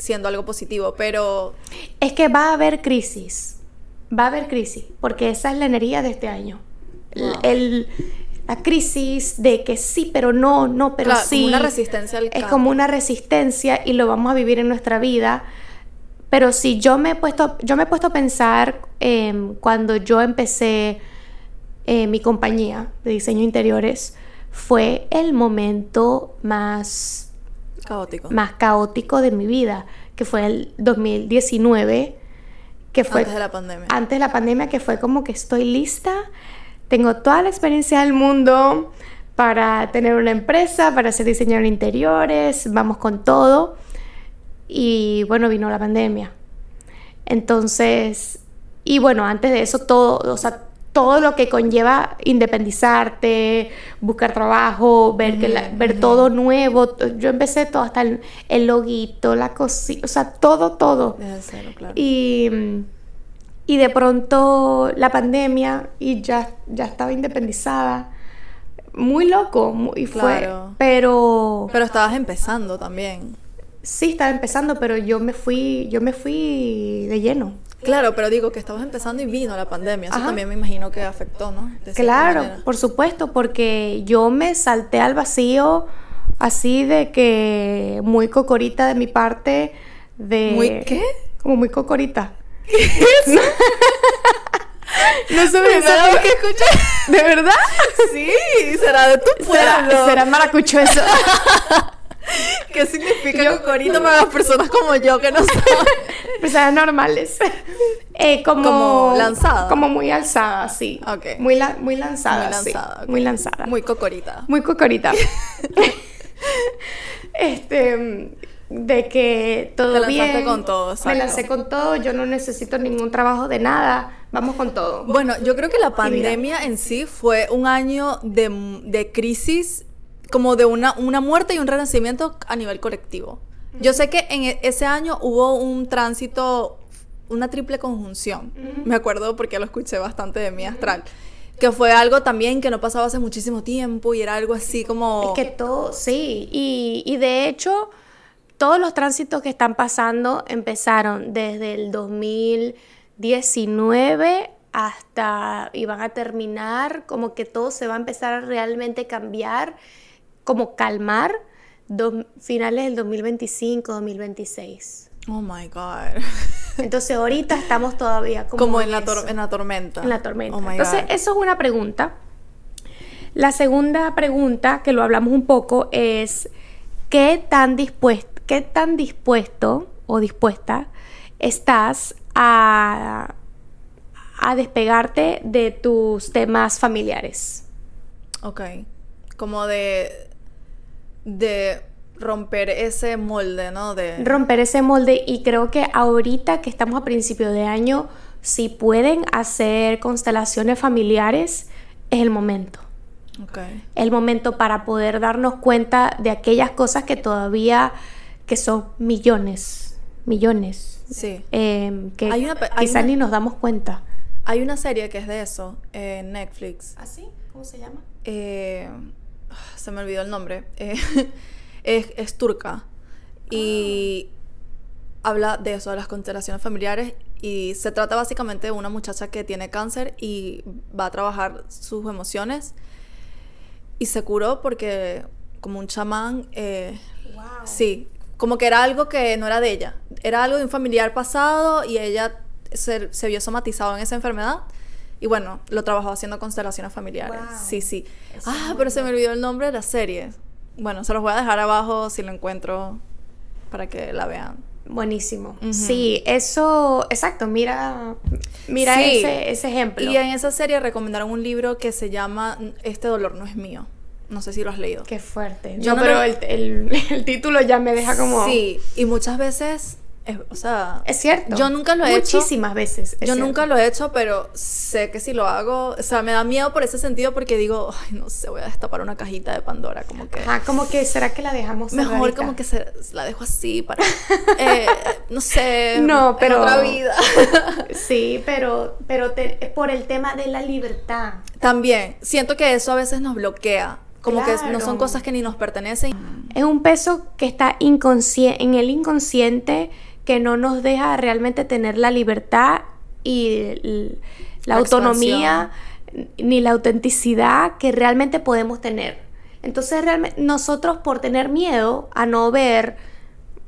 S1: siendo algo positivo, pero.
S2: Es que va a haber crisis. Va a haber crisis, porque esa es la energía de este año. el la crisis de que sí, pero no, no, pero sí.
S1: Como una resistencia al
S2: Es como una resistencia y lo vamos a vivir en nuestra vida. Pero si yo me he puesto, yo me he puesto a pensar em, cuando yo empecé eh, mi compañía de diseño interiores, fue el momento más
S1: caótico.
S2: más caótico de mi vida, que fue el 2019, que fue
S1: antes de la pandemia.
S2: Antes de la pandemia, que fue como que estoy lista tengo toda la experiencia del mundo para tener una empresa, para ser diseñador de interiores, vamos con todo. Y bueno, vino la pandemia. Entonces, y bueno, antes de eso todo, o sea, todo lo que conlleva independizarte, buscar trabajo, ver, que ver todo nuevo. Yo empecé todo, hasta el, el loguito, la cosita, o sea, todo, todo.
S1: claro.
S2: Y y de pronto la pandemia y ya, ya estaba independizada. Muy loco, y fue, pero...
S1: Pero estabas empezando también.
S2: Sí, estaba empezando, pero yo me fui, yo me fui de lleno.
S1: Claro, pero digo que estabas empezando y vino la pandemia. Eso también me imagino que afectó, ¿no?
S2: claro, por supuesto, porque yo me salté al vacío así de que muy cocorita de mi parte. De,
S1: ¿Muy qué?
S2: Como muy cocorita.
S1: No sé
S2: vez que escuché.
S1: ¿De verdad?
S2: Sí, será de tu pueblo.
S1: Será, será maracucho eso.
S2: ¿Qué significa
S1: yo, cocorito para las personas como yo que no saben?
S2: Personas normales. Eh, como,
S1: como lanzada.
S2: Como muy alzada, sí.
S1: Ok.
S2: Muy, muy lanzada.
S1: Muy lanzada.
S2: Muy lanzada.
S1: Muy cocorita.
S2: Muy cocorita. este de que todo
S1: Te
S2: bien.
S1: con todo,
S2: Me lancé con todo, yo no necesito ningún trabajo de nada, vamos con todo.
S1: Bueno, yo creo que la pandemia en sí fue un año de, de crisis, como de una, una muerte y un renacimiento a nivel colectivo. Yo sé que en e, ese año hubo un tránsito, una triple conjunción. Me acuerdo porque lo escuché bastante de mi astral. Que fue algo también que no pasaba hace muchísimo tiempo y era algo así como...
S2: Es que todo, sí. Y, y de hecho, todos los tránsitos que están pasando empezaron desde el 2019 hasta y van a terminar, como que todo se va a empezar a realmente cambiar, como calmar, finales del 2025, 2026.
S1: Oh my God.
S2: Entonces ahorita estamos todavía
S1: como, en, la en, la tormenta.
S2: En la tormenta. Oh Entonces eso es una pregunta. La segunda pregunta, que lo hablamos un poco, es ¿qué tan dispuesto qué tan dispuesto o dispuesta estás a, a despegarte de tus temas familiares.
S1: Ok. Como de. De romper ese molde, ¿no? De...
S2: Romper ese molde y creo que ahorita que estamos a principio de año, si pueden hacer constelaciones familiares, es el momento.
S1: Okay.
S2: El momento para poder darnos cuenta de aquellas cosas que todavía que son millones, millones.
S1: Sí.
S2: Em, que quizás ni nos damos cuenta.
S1: Hay una serie que es de eso en Netflix.
S2: ¿Ah, sí? ¿Cómo se llama?
S1: Eh, se me olvidó el nombre. Eh, es, turca. Y habla de eso, de las constelaciones familiares. Y se trata básicamente de una muchacha que tiene cáncer y va a trabajar sus emociones. Y se curó porque, como un chamán, eh, sí, como que era algo que no era de ella, era algo de un familiar pasado y ella se, vio somatizado en esa enfermedad Y bueno, lo trabajó haciendo constelaciones familiares.
S2: Wow.
S1: Sí, sí.
S2: Eso
S1: ah, pero se me olvidó el nombre de la serie. Bueno, se los voy a dejar abajo si lo encuentro para que la vean.
S2: Buenísimo. Sí, eso, exacto, mira, mira
S1: Sí.
S2: ese, ese ejemplo.
S1: Y en esa serie recomendaron un libro que se llama Este dolor no es mío. No sé si lo has leído.
S2: Qué fuerte.
S1: Yo
S2: no,
S1: no
S2: pero
S1: lo-
S2: el, el- el título ya me deja como...
S1: Sí, y muchas veces, es- o sea,
S2: Es cierto.
S1: Yo nunca lo he hecho.
S2: Muchísimas veces. es
S1: yo
S2: cierto.
S1: nunca lo he hecho, pero sé que si lo hago, o sea, me da miedo por ese sentido porque digo, ay, no sé, voy a destapar una cajita de Pandora, como que...
S2: Ajá, como que, ¿será que la dejamos
S1: Mejor
S2: cerradita?
S1: como que se, la dejo así para, eh, no sé,
S2: No,
S1: en otra vida.
S2: Sí, pero, pero te- por el tema de la libertad.
S1: También, siento que eso a veces nos bloquea, como que no son cosas que ni nos pertenecen.
S2: Es un peso que está en el inconsciente que no nos deja realmente tener la libertad y la,
S1: La
S2: autonomía ni la autenticidad que realmente podemos tener. Entonces, realmente nosotros por tener miedo a no ver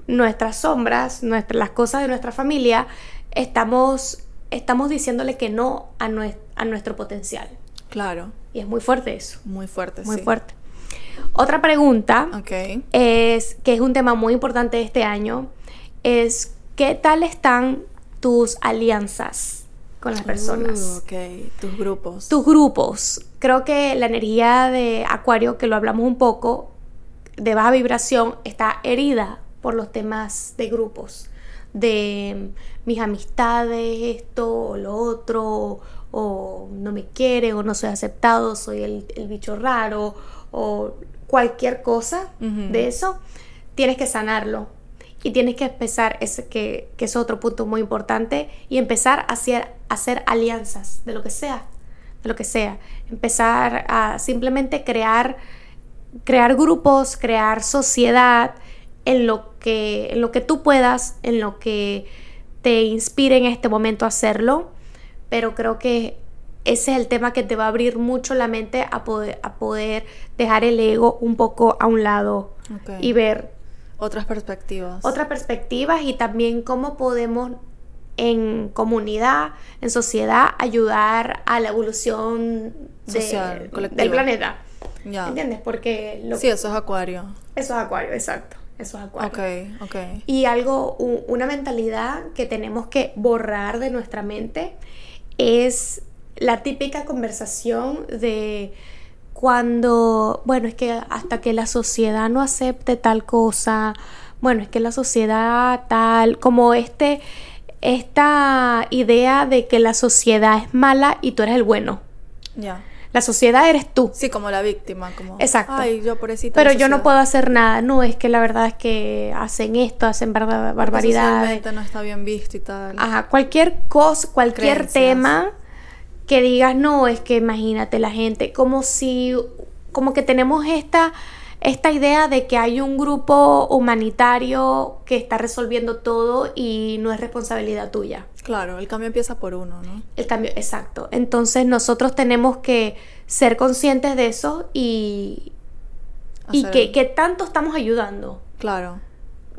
S2: nuestras sombras, nuestra- las cosas de nuestra familia, estamos, estamos diciéndole que no a, a nuestro potencial.
S1: Claro,
S2: Y es muy fuerte eso,
S1: muy fuerte,
S2: muy
S1: sí.
S2: fuerte. Otra pregunta
S1: Ok.
S2: es que es un tema muy importante de este año, es qué tal están tus alianzas con las personas.
S1: Uh, ok, tus grupos.
S2: Tus grupos. Creo que la energía de Acuario, que lo hablamos un poco, de baja vibración, está herida por los temas de grupos. De mis amistades, esto o lo otro, o no me quiere, o no soy aceptado, soy el, el bicho raro, o cualquier cosa de eso, tienes que sanarlo. Y tienes que empezar, ese que, que es otro punto muy importante, y empezar a hacer, a hacer alianzas de lo que sea, de lo que sea. Empezar a simplemente crear, crear grupos, crear sociedad en lo que, en lo que tú puedas, en lo que te inspire en este momento a hacerlo. Pero creo que ese es el tema que te va a abrir mucho la mente a poder, a poder dejar el ego un poco a un lado y ver
S1: Otras perspectivas.
S2: otras perspectivas y también cómo podemos en comunidad, en sociedad, ayudar a la evolución
S1: Social,
S2: del planeta.
S1: Ya.
S2: ¿Entiendes? Porque lo-
S1: Sí, eso es acuario.
S2: eso es acuario, exacto. Eso es acuario.
S1: Ok, ok.
S2: Y algo, una mentalidad que tenemos que borrar de nuestra mente es la típica conversación de cuando, bueno, es que hasta que la sociedad no acepte tal cosa, bueno, es que la sociedad tal, como este, esta idea de que la sociedad es mala y tú eres el bueno.
S1: Ya.
S2: La sociedad eres tú.
S1: Sí, como la víctima, como...
S2: Exacto.
S1: Ay, yo pobrecita.
S2: Pero yo no puedo hacer nada. No, es que la verdad es que hacen esto, hacen barbaridades.
S1: socialmente no está bien visto y tal.
S2: Ajá, cualquier cosa, cualquier
S1: Creencias.
S2: tema que digas, no, es que imagínate la gente, como si, como que tenemos esta, esta idea de que hay un grupo humanitario que está resolviendo todo y no es responsabilidad tuya.
S1: Claro, el cambio empieza por uno, ¿no?
S2: El cambio, exacto. Entonces nosotros tenemos que ser conscientes de eso y, y que, que tanto estamos ayudando
S1: Claro.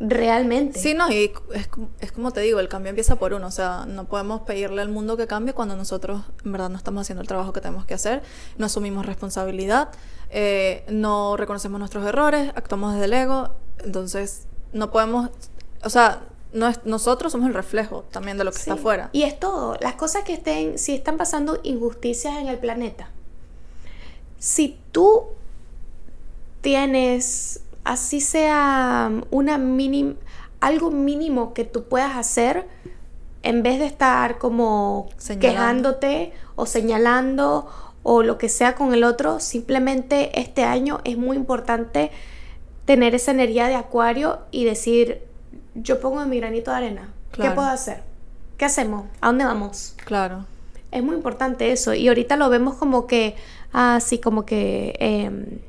S2: Realmente.
S1: Sí, no, y es, como- es como te digo, el cambio empieza por uno. O sea, no podemos pedirle al mundo que cambie cuando nosotros en verdad no estamos haciendo el trabajo que tenemos que hacer, no asumimos responsabilidad, eh, no reconocemos nuestros errores, actuamos desde el ego. Entonces, no podemos. O sea, no es- nosotros somos el reflejo también de lo que está afuera.
S2: Y es todo. Las cosas que estén, si están pasando injusticias en el planeta, si tú tienes, así sea una mínim, algo mínimo que tú puedas hacer, en vez de estar como
S1: Señalando.
S2: quejándote o señalando o lo que sea con el otro, simplemente este año es muy importante tener esa energía de acuario y decir, yo pongo mi granito de arena. ¿Qué puedo hacer? ¿Qué hacemos? ¿A dónde vamos?
S1: Claro.
S2: Es muy importante eso. Y ahorita lo vemos como que, ah, sí, como que, em,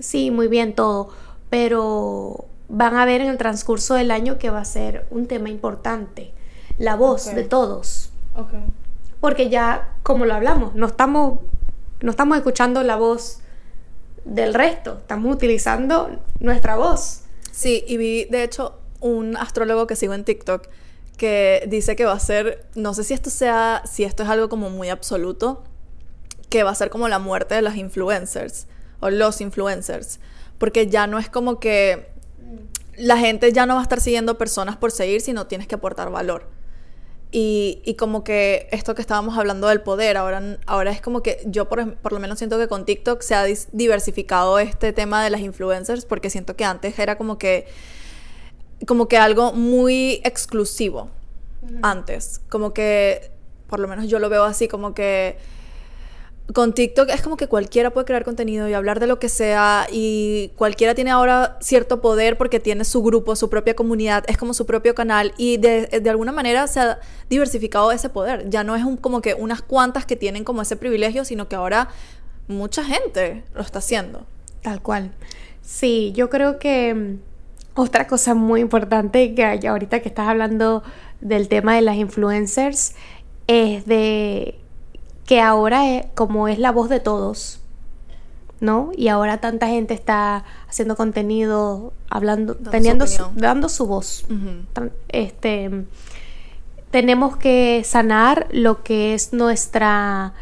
S2: sí, muy bien todo. Pero van a ver en el transcurso del año que va a ser un tema importante. La voz de todos. Porque ya, como lo hablamos, no estamos, no estamos escuchando la voz del resto. Estamos utilizando nuestra voz.
S1: Sí, y vi, de hecho, un astrólogo que sigo en TikTok que dice que va a ser, no sé si esto sea, si esto es algo como muy absoluto, que va a ser como la muerte de las influencers o los influencers, porque ya no es como que la gente ya no va a estar siguiendo personas por seguir, sino tienes que aportar valor. Y, y, como que esto que estábamos hablando del poder, ahora, ahora es como que yo por, por lo menos siento que con TikTok se ha diversificado este tema de las influencers, porque siento que antes era como que, como que algo muy exclusivo. Antes, como que, por lo menos yo lo veo así, como que con TikTok es como que cualquiera puede crear contenido y hablar de lo que sea y cualquiera tiene ahora cierto poder porque tiene su grupo, su propia comunidad, es como su propio canal y de, de alguna manera se ha diversificado ese poder. Ya no es un, como que unas cuantas que tienen como ese privilegio, sino que ahora mucha gente lo está haciendo.
S2: Tal cual. Sí, yo creo que mm, otra cosa muy importante que ahorita que estás hablando del tema de las influencers es de que ahora es, como es la voz de todos, ¿no? Y ahora tanta gente está haciendo contenido, hablando, dando teniendo su, dando su voz. Este tenemos que sanar lo que es nuestra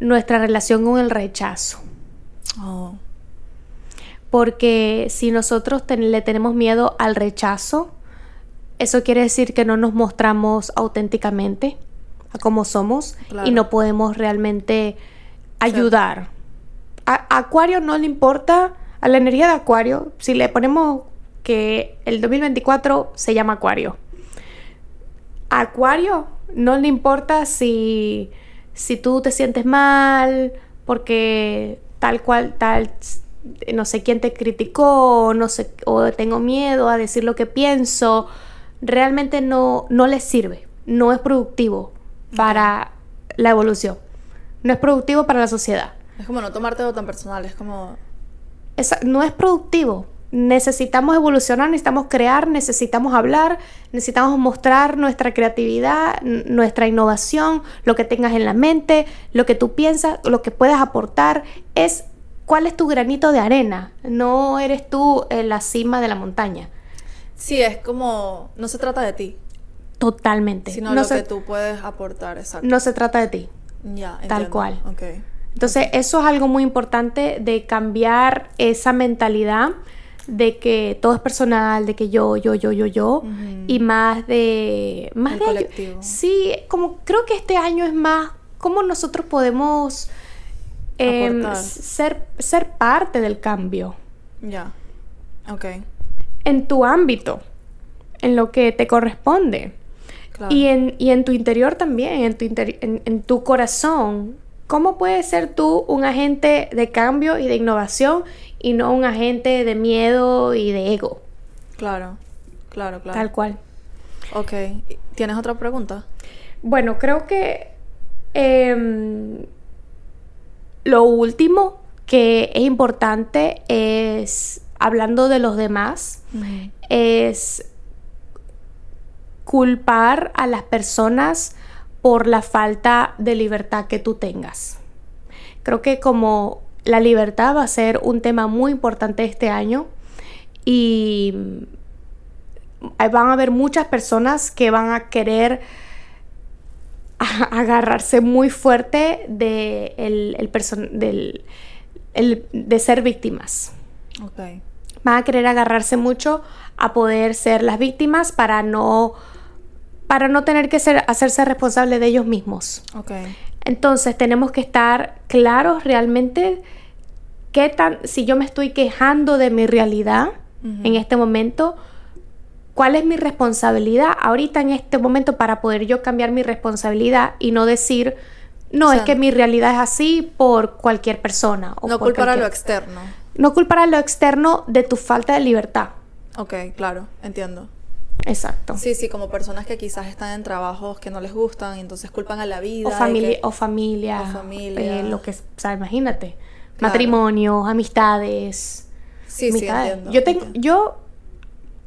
S2: nuestra relación con el rechazo. Oh. Porque si nosotros le tenemos miedo al rechazo, eso quiere decir que no nos mostramos auténticamente a cómo somos y no podemos realmente ayudar. A, Acuario no le importa, a la energía de Acuario, si le ponemos que el 2024 se llama Acuario. A Acuario no le importa si, si tú te sientes mal porque tal cual, tal, no sé quién te criticó, no sé, o tengo miedo a decir lo que pienso, realmente no, no les sirve, no es productivo para la evolución. No es productivo para la sociedad.
S1: Es como no tomarte tan personal, es como...
S2: no es productivo. Necesitamos evolucionar, necesitamos crear, necesitamos hablar, necesitamos mostrar nuestra creatividad, nuestra innovación, lo que tengas en la mente, lo que tú piensas, lo que puedas aportar. Es cuál es tu granito de arena. No eres tú en la cima de la montaña.
S1: Sí, es como, no se trata de ti.
S2: Totalmente.
S1: Sino no lo que tú puedes aportar, exacto.
S2: No se trata de ti.
S1: Ya,
S2: Tal cual. Entonces, eso es algo muy importante de cambiar esa mentalidad de que todo es personal, de que yo, yo, yo, yo, yo, y más de... Más de colectivo. Sí, como creo que este año es más cómo nosotros podemos em, ser, ser parte del cambio.
S1: Ya, ok.
S2: En tu ámbito, en lo que te corresponde. Y, en, y en tu interior también, en tu, en, tu corazón. ¿Cómo puedes ser tú un agente de cambio y de innovación y no un agente de miedo y de ego?
S1: Claro, claro, claro.
S2: Tal cual.
S1: Ok. ¿Tienes otra pregunta?
S2: Bueno, creo que em, lo último que es importante es, hablando de los demás, es culpar a las personas por la falta de libertad que tú tengas. Creo que como la libertad va a ser un tema muy importante este año y van a haber muchas personas que van a querer agarrarse muy fuerte de, el, de ser víctimas. Van a querer agarrarse mucho a poder ser las víctimas para no para no tener que ser, hacerse responsable de ellos mismos.
S1: Okay.
S2: Entonces tenemos que estar claros realmente qué tan, si yo me estoy quejando de mi realidad en este momento, cuál es mi responsabilidad ahorita en este momento para poder yo cambiar mi responsabilidad y no decir, no, es que mi realidad es así por cualquier persona.
S1: O no culpar a lo externo.
S2: No culpar a lo externo de tu falta de libertad.
S1: Ok, claro, entiendo.
S2: Exacto.
S1: Sí, sí, como personas que quizás están en trabajos que no les gustan y entonces culpan a la vida.
S2: O, familia, o familia. O familia. Eh, lo que, o sea, imagínate. Matrimonios, amistades.
S1: Sí, sí, entiendo,
S2: Yo, tengo, yo,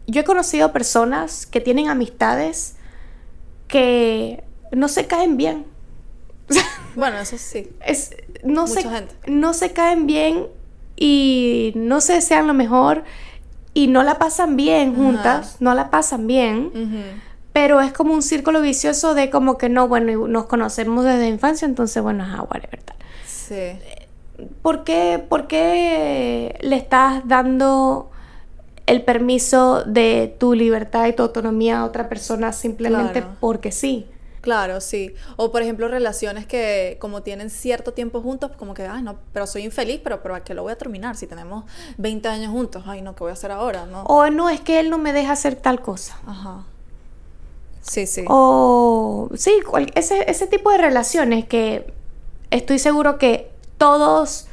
S2: yo he conocido personas que tienen amistades que no se caen bien.
S1: Bueno, eso sí.
S2: Es, no, se, no se caen bien y no se desean lo mejor y no la pasan bien juntas, no la pasan bien, pero es como un círculo vicioso de como que no, bueno, nos conocemos desde infancia, entonces bueno, es whatever tal.
S1: Sí.
S2: ¿Por qué, ¿Por qué le estás dando el permiso de tu libertad y tu autonomía a otra persona simplemente
S1: Claro.
S2: porque sí?
S1: Claro, sí. O por ejemplo, relaciones que como tienen cierto tiempo juntos, como que, ay, no, pero soy infeliz, pero, pero ¿a qué lo voy a terminar? Si tenemos 20 años juntos, ay, no, ¿qué voy a hacer ahora? ¿No?
S2: O no, es que él no me deja hacer tal cosa.
S1: Ajá. Sí, sí.
S2: O sí, cual- ese, ese tipo de relaciones que estoy seguro que todos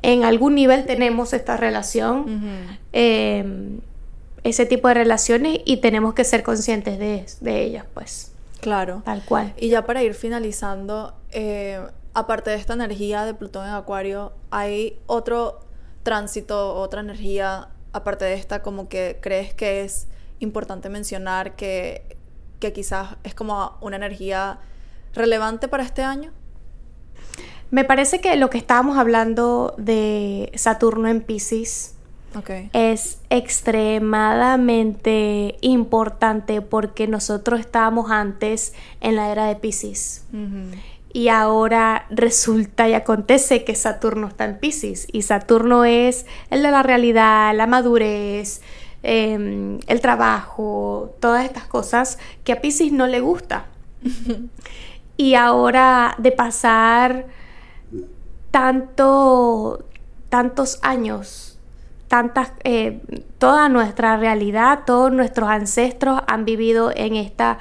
S2: en algún nivel tenemos esta relación, eh, ese tipo de relaciones y tenemos que ser conscientes de, de ellas, pues,
S1: Claro.
S2: tal cual.
S1: Y ya para ir finalizando, eh, aparte de esta energía de Plutón en Acuario, ¿hay otro tránsito, otra energía, aparte de esta, como que crees que es importante mencionar que, que quizás es como una energía relevante para este año?
S2: Me parece que lo que estábamos hablando de Saturno en Pisces Es extremadamente importante porque nosotros estábamos antes en la era de Pisces. Y ahora resulta y acontece que Saturno está en Pisces. Y Saturno es el de la realidad, la madurez, em, el trabajo, todas estas cosas que a Pisces no le gusta. y ahora de pasar tanto, tantos años, tantas, eh, toda nuestra realidad, todos nuestros ancestros han vivido en esta,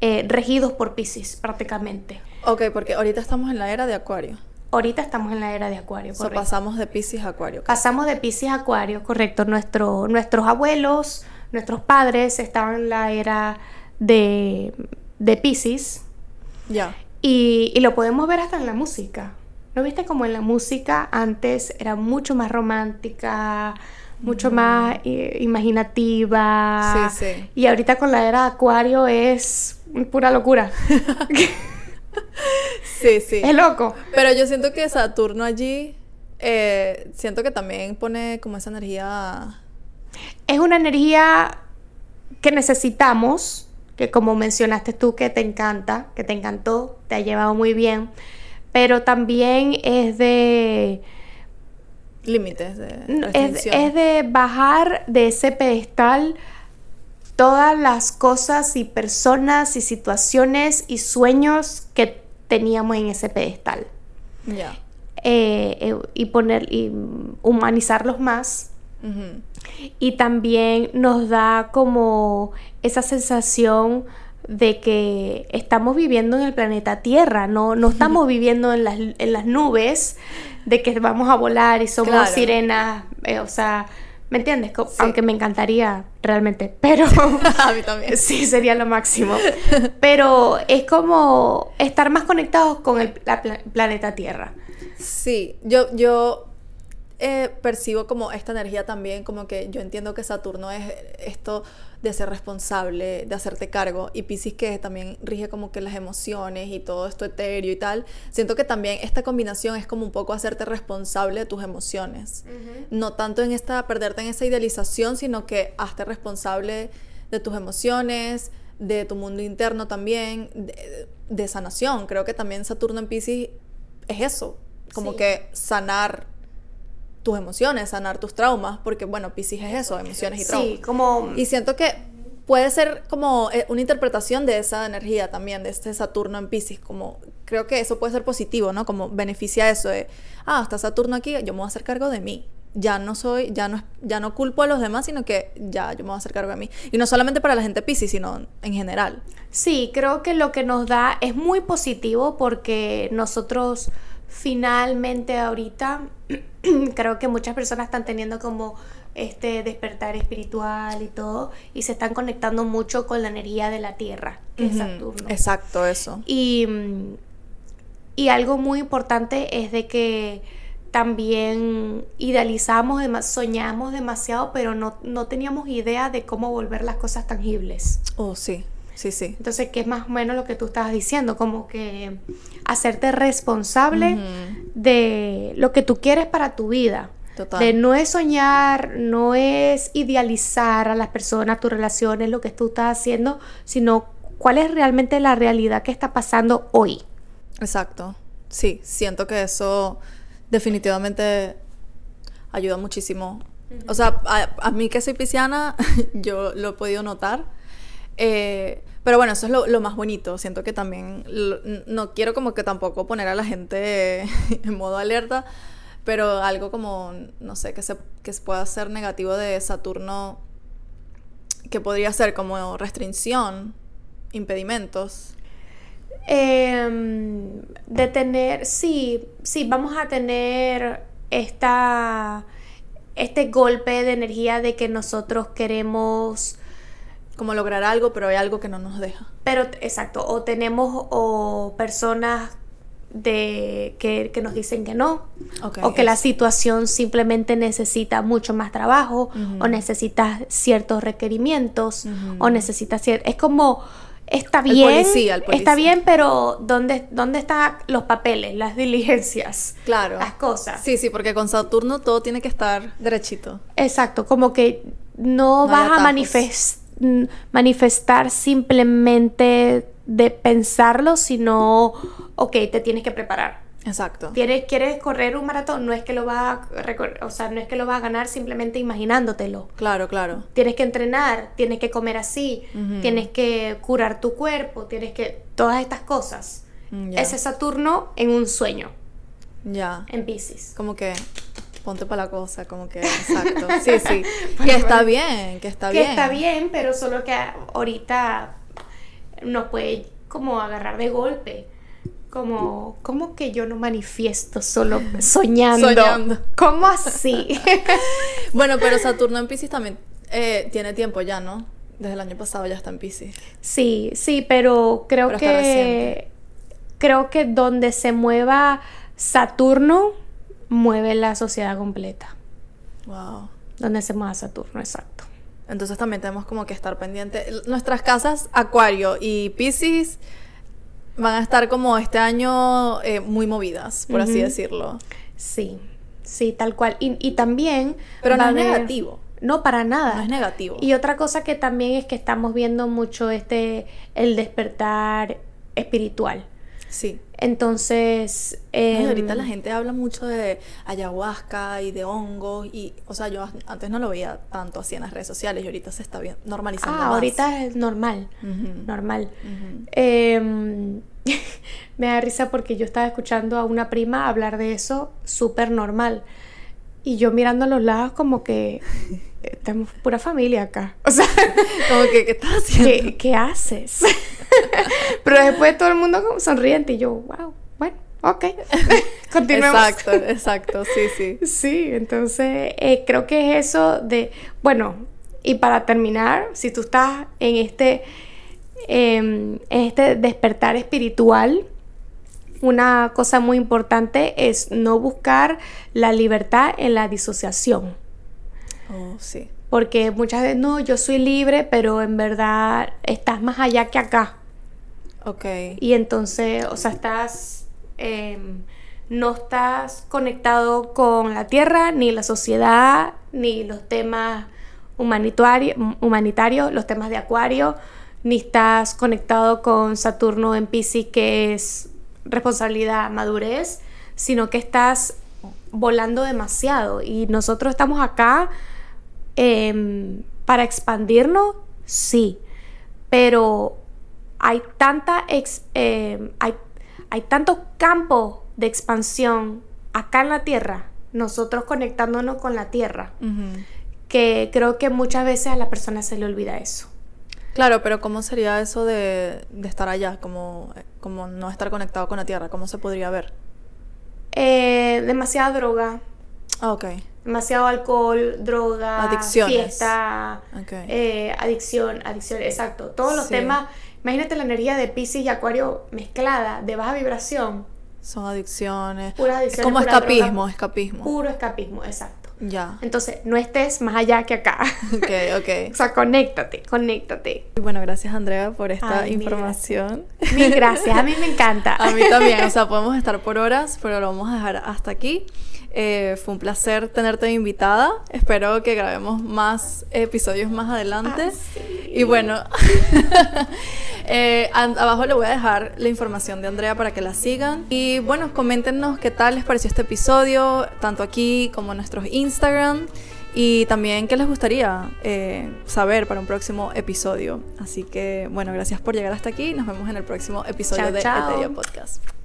S2: eh, regidos por Pisces prácticamente.
S1: Ok, porque ahorita estamos en la era de Acuario.
S2: Ahorita estamos en la era de Acuario. Correcto.
S1: pasamos de Pisces a Acuario.
S2: Pasamos de Pisces a Acuario, correcto. Nuestro, nuestros abuelos, nuestros padres estaban en la era de, de Pisces
S1: Ya.
S2: y, y lo podemos ver hasta en la música. ¿No viste como en la música antes era mucho más romántica, mucho más eh, imaginativa?
S1: Sí, sí.
S2: Y ahorita con la era de Acuario es pura locura.
S1: Sí, sí.
S2: es loco.
S1: Pero yo siento que Saturno allí, eh, siento que también pone como esa energía...
S2: Es una energía que necesitamos, que como mencionaste tú, que te encanta, que te encantó, te ha llevado muy bien, pero también es de,
S1: límites de
S2: es, de bajar de ese pedestal todas las cosas y personas y situaciones y sueños que teníamos en ese pedestal.
S1: Ya.
S2: Eh, eh, y poner y humanizarlos más y también nos da como esa sensación de que estamos viviendo en el planeta Tierra, no, no estamos viviendo en las, en las nubes, de que vamos a volar y somos
S1: Claro.
S2: sirenas, eh, o sea, ¿me entiendes?
S1: Sí.
S2: Aunque me encantaría realmente, pero
S1: A mí también.
S2: sí sería lo máximo. Pero es como estar más conectados con el la pla- planeta Tierra.
S1: Sí, yo, yo eh, percibo como esta energía también, como que yo entiendo que Saturno es esto de ser responsable, de hacerte cargo, y Pisces que también rige como que las emociones y todo esto etéreo y tal. Siento que también esta combinación es como un poco hacerte responsable de tus emociones. No tanto en esta, perderte en esa idealización, sino que hazte responsable de tus emociones, de tu mundo interno también, de, de sanación. Creo que también Saturno en Pisces es eso, como
S2: Sí.
S1: que sanar tus emociones, sanar tus traumas, porque bueno, Pisces es eso, emociones y traumas.
S2: Sí, como...
S1: Y siento que puede ser como eh, una interpretación de esa energía también, de este Saturno en Pisces, como creo que eso puede ser positivo, ¿no? Como beneficia eso de, ah, está Saturno aquí, yo me voy a hacer cargo de mí. Ya no soy, ya no, ya no culpo a los demás, sino que ya yo me voy a hacer cargo de mí. Y no solamente para la gente Pisces, sino en general.
S2: Sí, creo que lo que nos da es muy positivo porque nosotros finalmente ahorita creo que muchas personas están teniendo como este despertar espiritual y todo y se están conectando mucho con la energía de la tierra, que es Saturno.
S1: Exacto, eso.
S2: Y, mm, y algo muy importante es de que también idealizamos, soñamos demasiado, pero no, no teníamos idea de cómo volver las cosas tangibles.
S1: Oh, sí, sí, sí.
S2: Entonces, que es más o menos lo que tú estabas diciendo, como que hacerte responsable de lo que tú quieres para tu vida.
S1: Total.
S2: De no es soñar, no es idealizar a las personas, tus relaciones, lo que tú estás haciendo, sino cuál es realmente la realidad que está pasando hoy.
S1: Exacto. Sí, siento que eso definitivamente ayuda muchísimo. O sea, a, mí que soy pisciana, yo lo he podido notar. Eh, pero bueno, eso es lo, más bonito. Siento que también no quiero como que tampoco poner a la gente en modo alerta, pero algo como, no sé, que se, que pueda ser negativo de Saturno, que podría ser como restricción, impedimentos.
S2: Eh, de tener, sí, sí, vamos a tener esta, este golpe de energía de que nosotros queremos
S1: como lograr algo, pero hay algo que no nos deja.
S2: Pero, exacto, o tenemos o personas de que, nos dicen que no, o que la situación simplemente necesita mucho más trabajo, o necesita ciertos requerimientos, o necesita cierto... Es como, está bien, está bien, pero ¿dónde, ¿dónde están los papeles, las diligencias?
S1: Claro.
S2: Las cosas.
S1: Sí, sí, porque con Saturno todo tiene que estar derechito.
S2: Exacto, como que no, vas a manifestar manifestar simplemente de pensarlo, sino, ok, te tienes que preparar.
S1: Exacto.
S2: ¿Quieres, ¿Quieres correr un maratón? No es que lo vas a o sea, no es que lo vas a ganar simplemente imaginándotelo.
S1: Claro, claro.
S2: Tienes que entrenar, tienes que comer así, tienes que curar tu cuerpo, tienes que todas estas cosas. Mm, Ese Saturno en un sueño.
S1: Ya.
S2: En Pisces.
S1: Como que ponte para la cosa, como que, exacto. Sí, sí. que está bien, que está bien.
S2: Que está bien, pero solo que ahorita nos puede como agarrar de golpe. Como, ¿cómo que yo no manifiesto solo soñando? Soñando. ¿Cómo así?
S1: bueno, pero Saturno en Pisces también eh, tiene tiempo ya, ¿no? Desde el año pasado ya está en Pisces.
S2: Sí, sí, pero creo que creo que donde se mueva Saturno mueve la sociedad completa.
S1: Wow.
S2: Donde se mueve Saturno, exacto.
S1: Entonces también tenemos como que estar pendientes. Nuestras casas Acuario y Pisces van a estar como este año eh, muy movidas, por así decirlo.
S2: Sí, sí, tal cual. Y, también...
S1: Pero no es negativo.
S2: No, para nada.
S1: No es negativo.
S2: Y otra cosa que también es que estamos viendo mucho este, el despertar espiritual.
S1: Sí.
S2: Entonces...
S1: Eh, ahorita la gente habla mucho de ayahuasca y de hongos y, o sea, yo antes no lo veía tanto así en las redes sociales y ahorita se está bien, normalizando. Ah,
S2: ahorita es normal, normal. Em, me da risa porque yo estaba escuchando a una prima hablar de eso súper normal. Y yo mirando a los lados como que estamos pura familia acá. O sea,
S1: como que, ¿qué estás haciendo?
S2: ¿Qué, qué haces? Pero después todo el mundo como sonriente y yo, wow, bueno, ok.
S1: Continuemos. Exacto, exacto, sí, sí.
S2: Sí, entonces eh, creo que es eso de, bueno, y para terminar, si tú estás en este, em, en este despertar espiritual, una cosa muy importante es no buscar la libertad en la disociación.
S1: Oh, sí.
S2: Porque muchas veces, no, yo soy libre, pero en verdad estás más allá que acá.
S1: Ok.
S2: Y entonces, o sea, estás... Em, no estás conectado con la tierra, ni la sociedad, ni los temas humanitarios, los temas de acuario, ni estás conectado con Saturno en Pisces, que es responsabilidad, madurez, sino que estás volando demasiado. Y nosotros estamos acá em, para expandirnos, sí, pero hay tanta em, hay, hay tantos campos de expansión acá en la Tierra, nosotros conectándonos con la Tierra, que creo que muchas veces a la persona se le olvida eso.
S1: Claro, pero ¿cómo sería eso de, estar allá? Como, como no estar conectado con la tierra, ¿cómo se podría ver?
S2: Eh, demasiada droga.
S1: Ah, ok.
S2: Demasiado alcohol, droga,
S1: Adicciones.
S2: fiesta, eh, adicción, adicción, exacto. Todos los temas, imagínate la energía de Pisces y Acuario mezclada, de baja vibración.
S1: Son adicciones. Pura adicción. Como escapismo, escapismo.
S2: Puro escapismo, exacto.
S1: Ya.
S2: Entonces, no estés más allá que acá.
S1: Ok, ok.
S2: o sea, conéctate, conéctate.
S1: Bueno, gracias Andrea por esta información.
S2: Mil gracias. a mí me encanta.
S1: a mí también, o sea, podemos estar por horas, pero lo vamos a dejar hasta aquí. Eh, fue un placer tenerte invitada. Espero que grabemos más episodios más adelante.
S2: Ah,
S1: Y bueno, eh, abajo le voy a dejar la información de Andrea para que la sigan. Y bueno, coméntenos qué tal les pareció este episodio, tanto aquí como en nuestros Instagram. Y también qué les gustaría eh, saber para un próximo episodio. Así que bueno, gracias por llegar hasta aquí. Nos vemos en el próximo episodio de Eteria Podcast.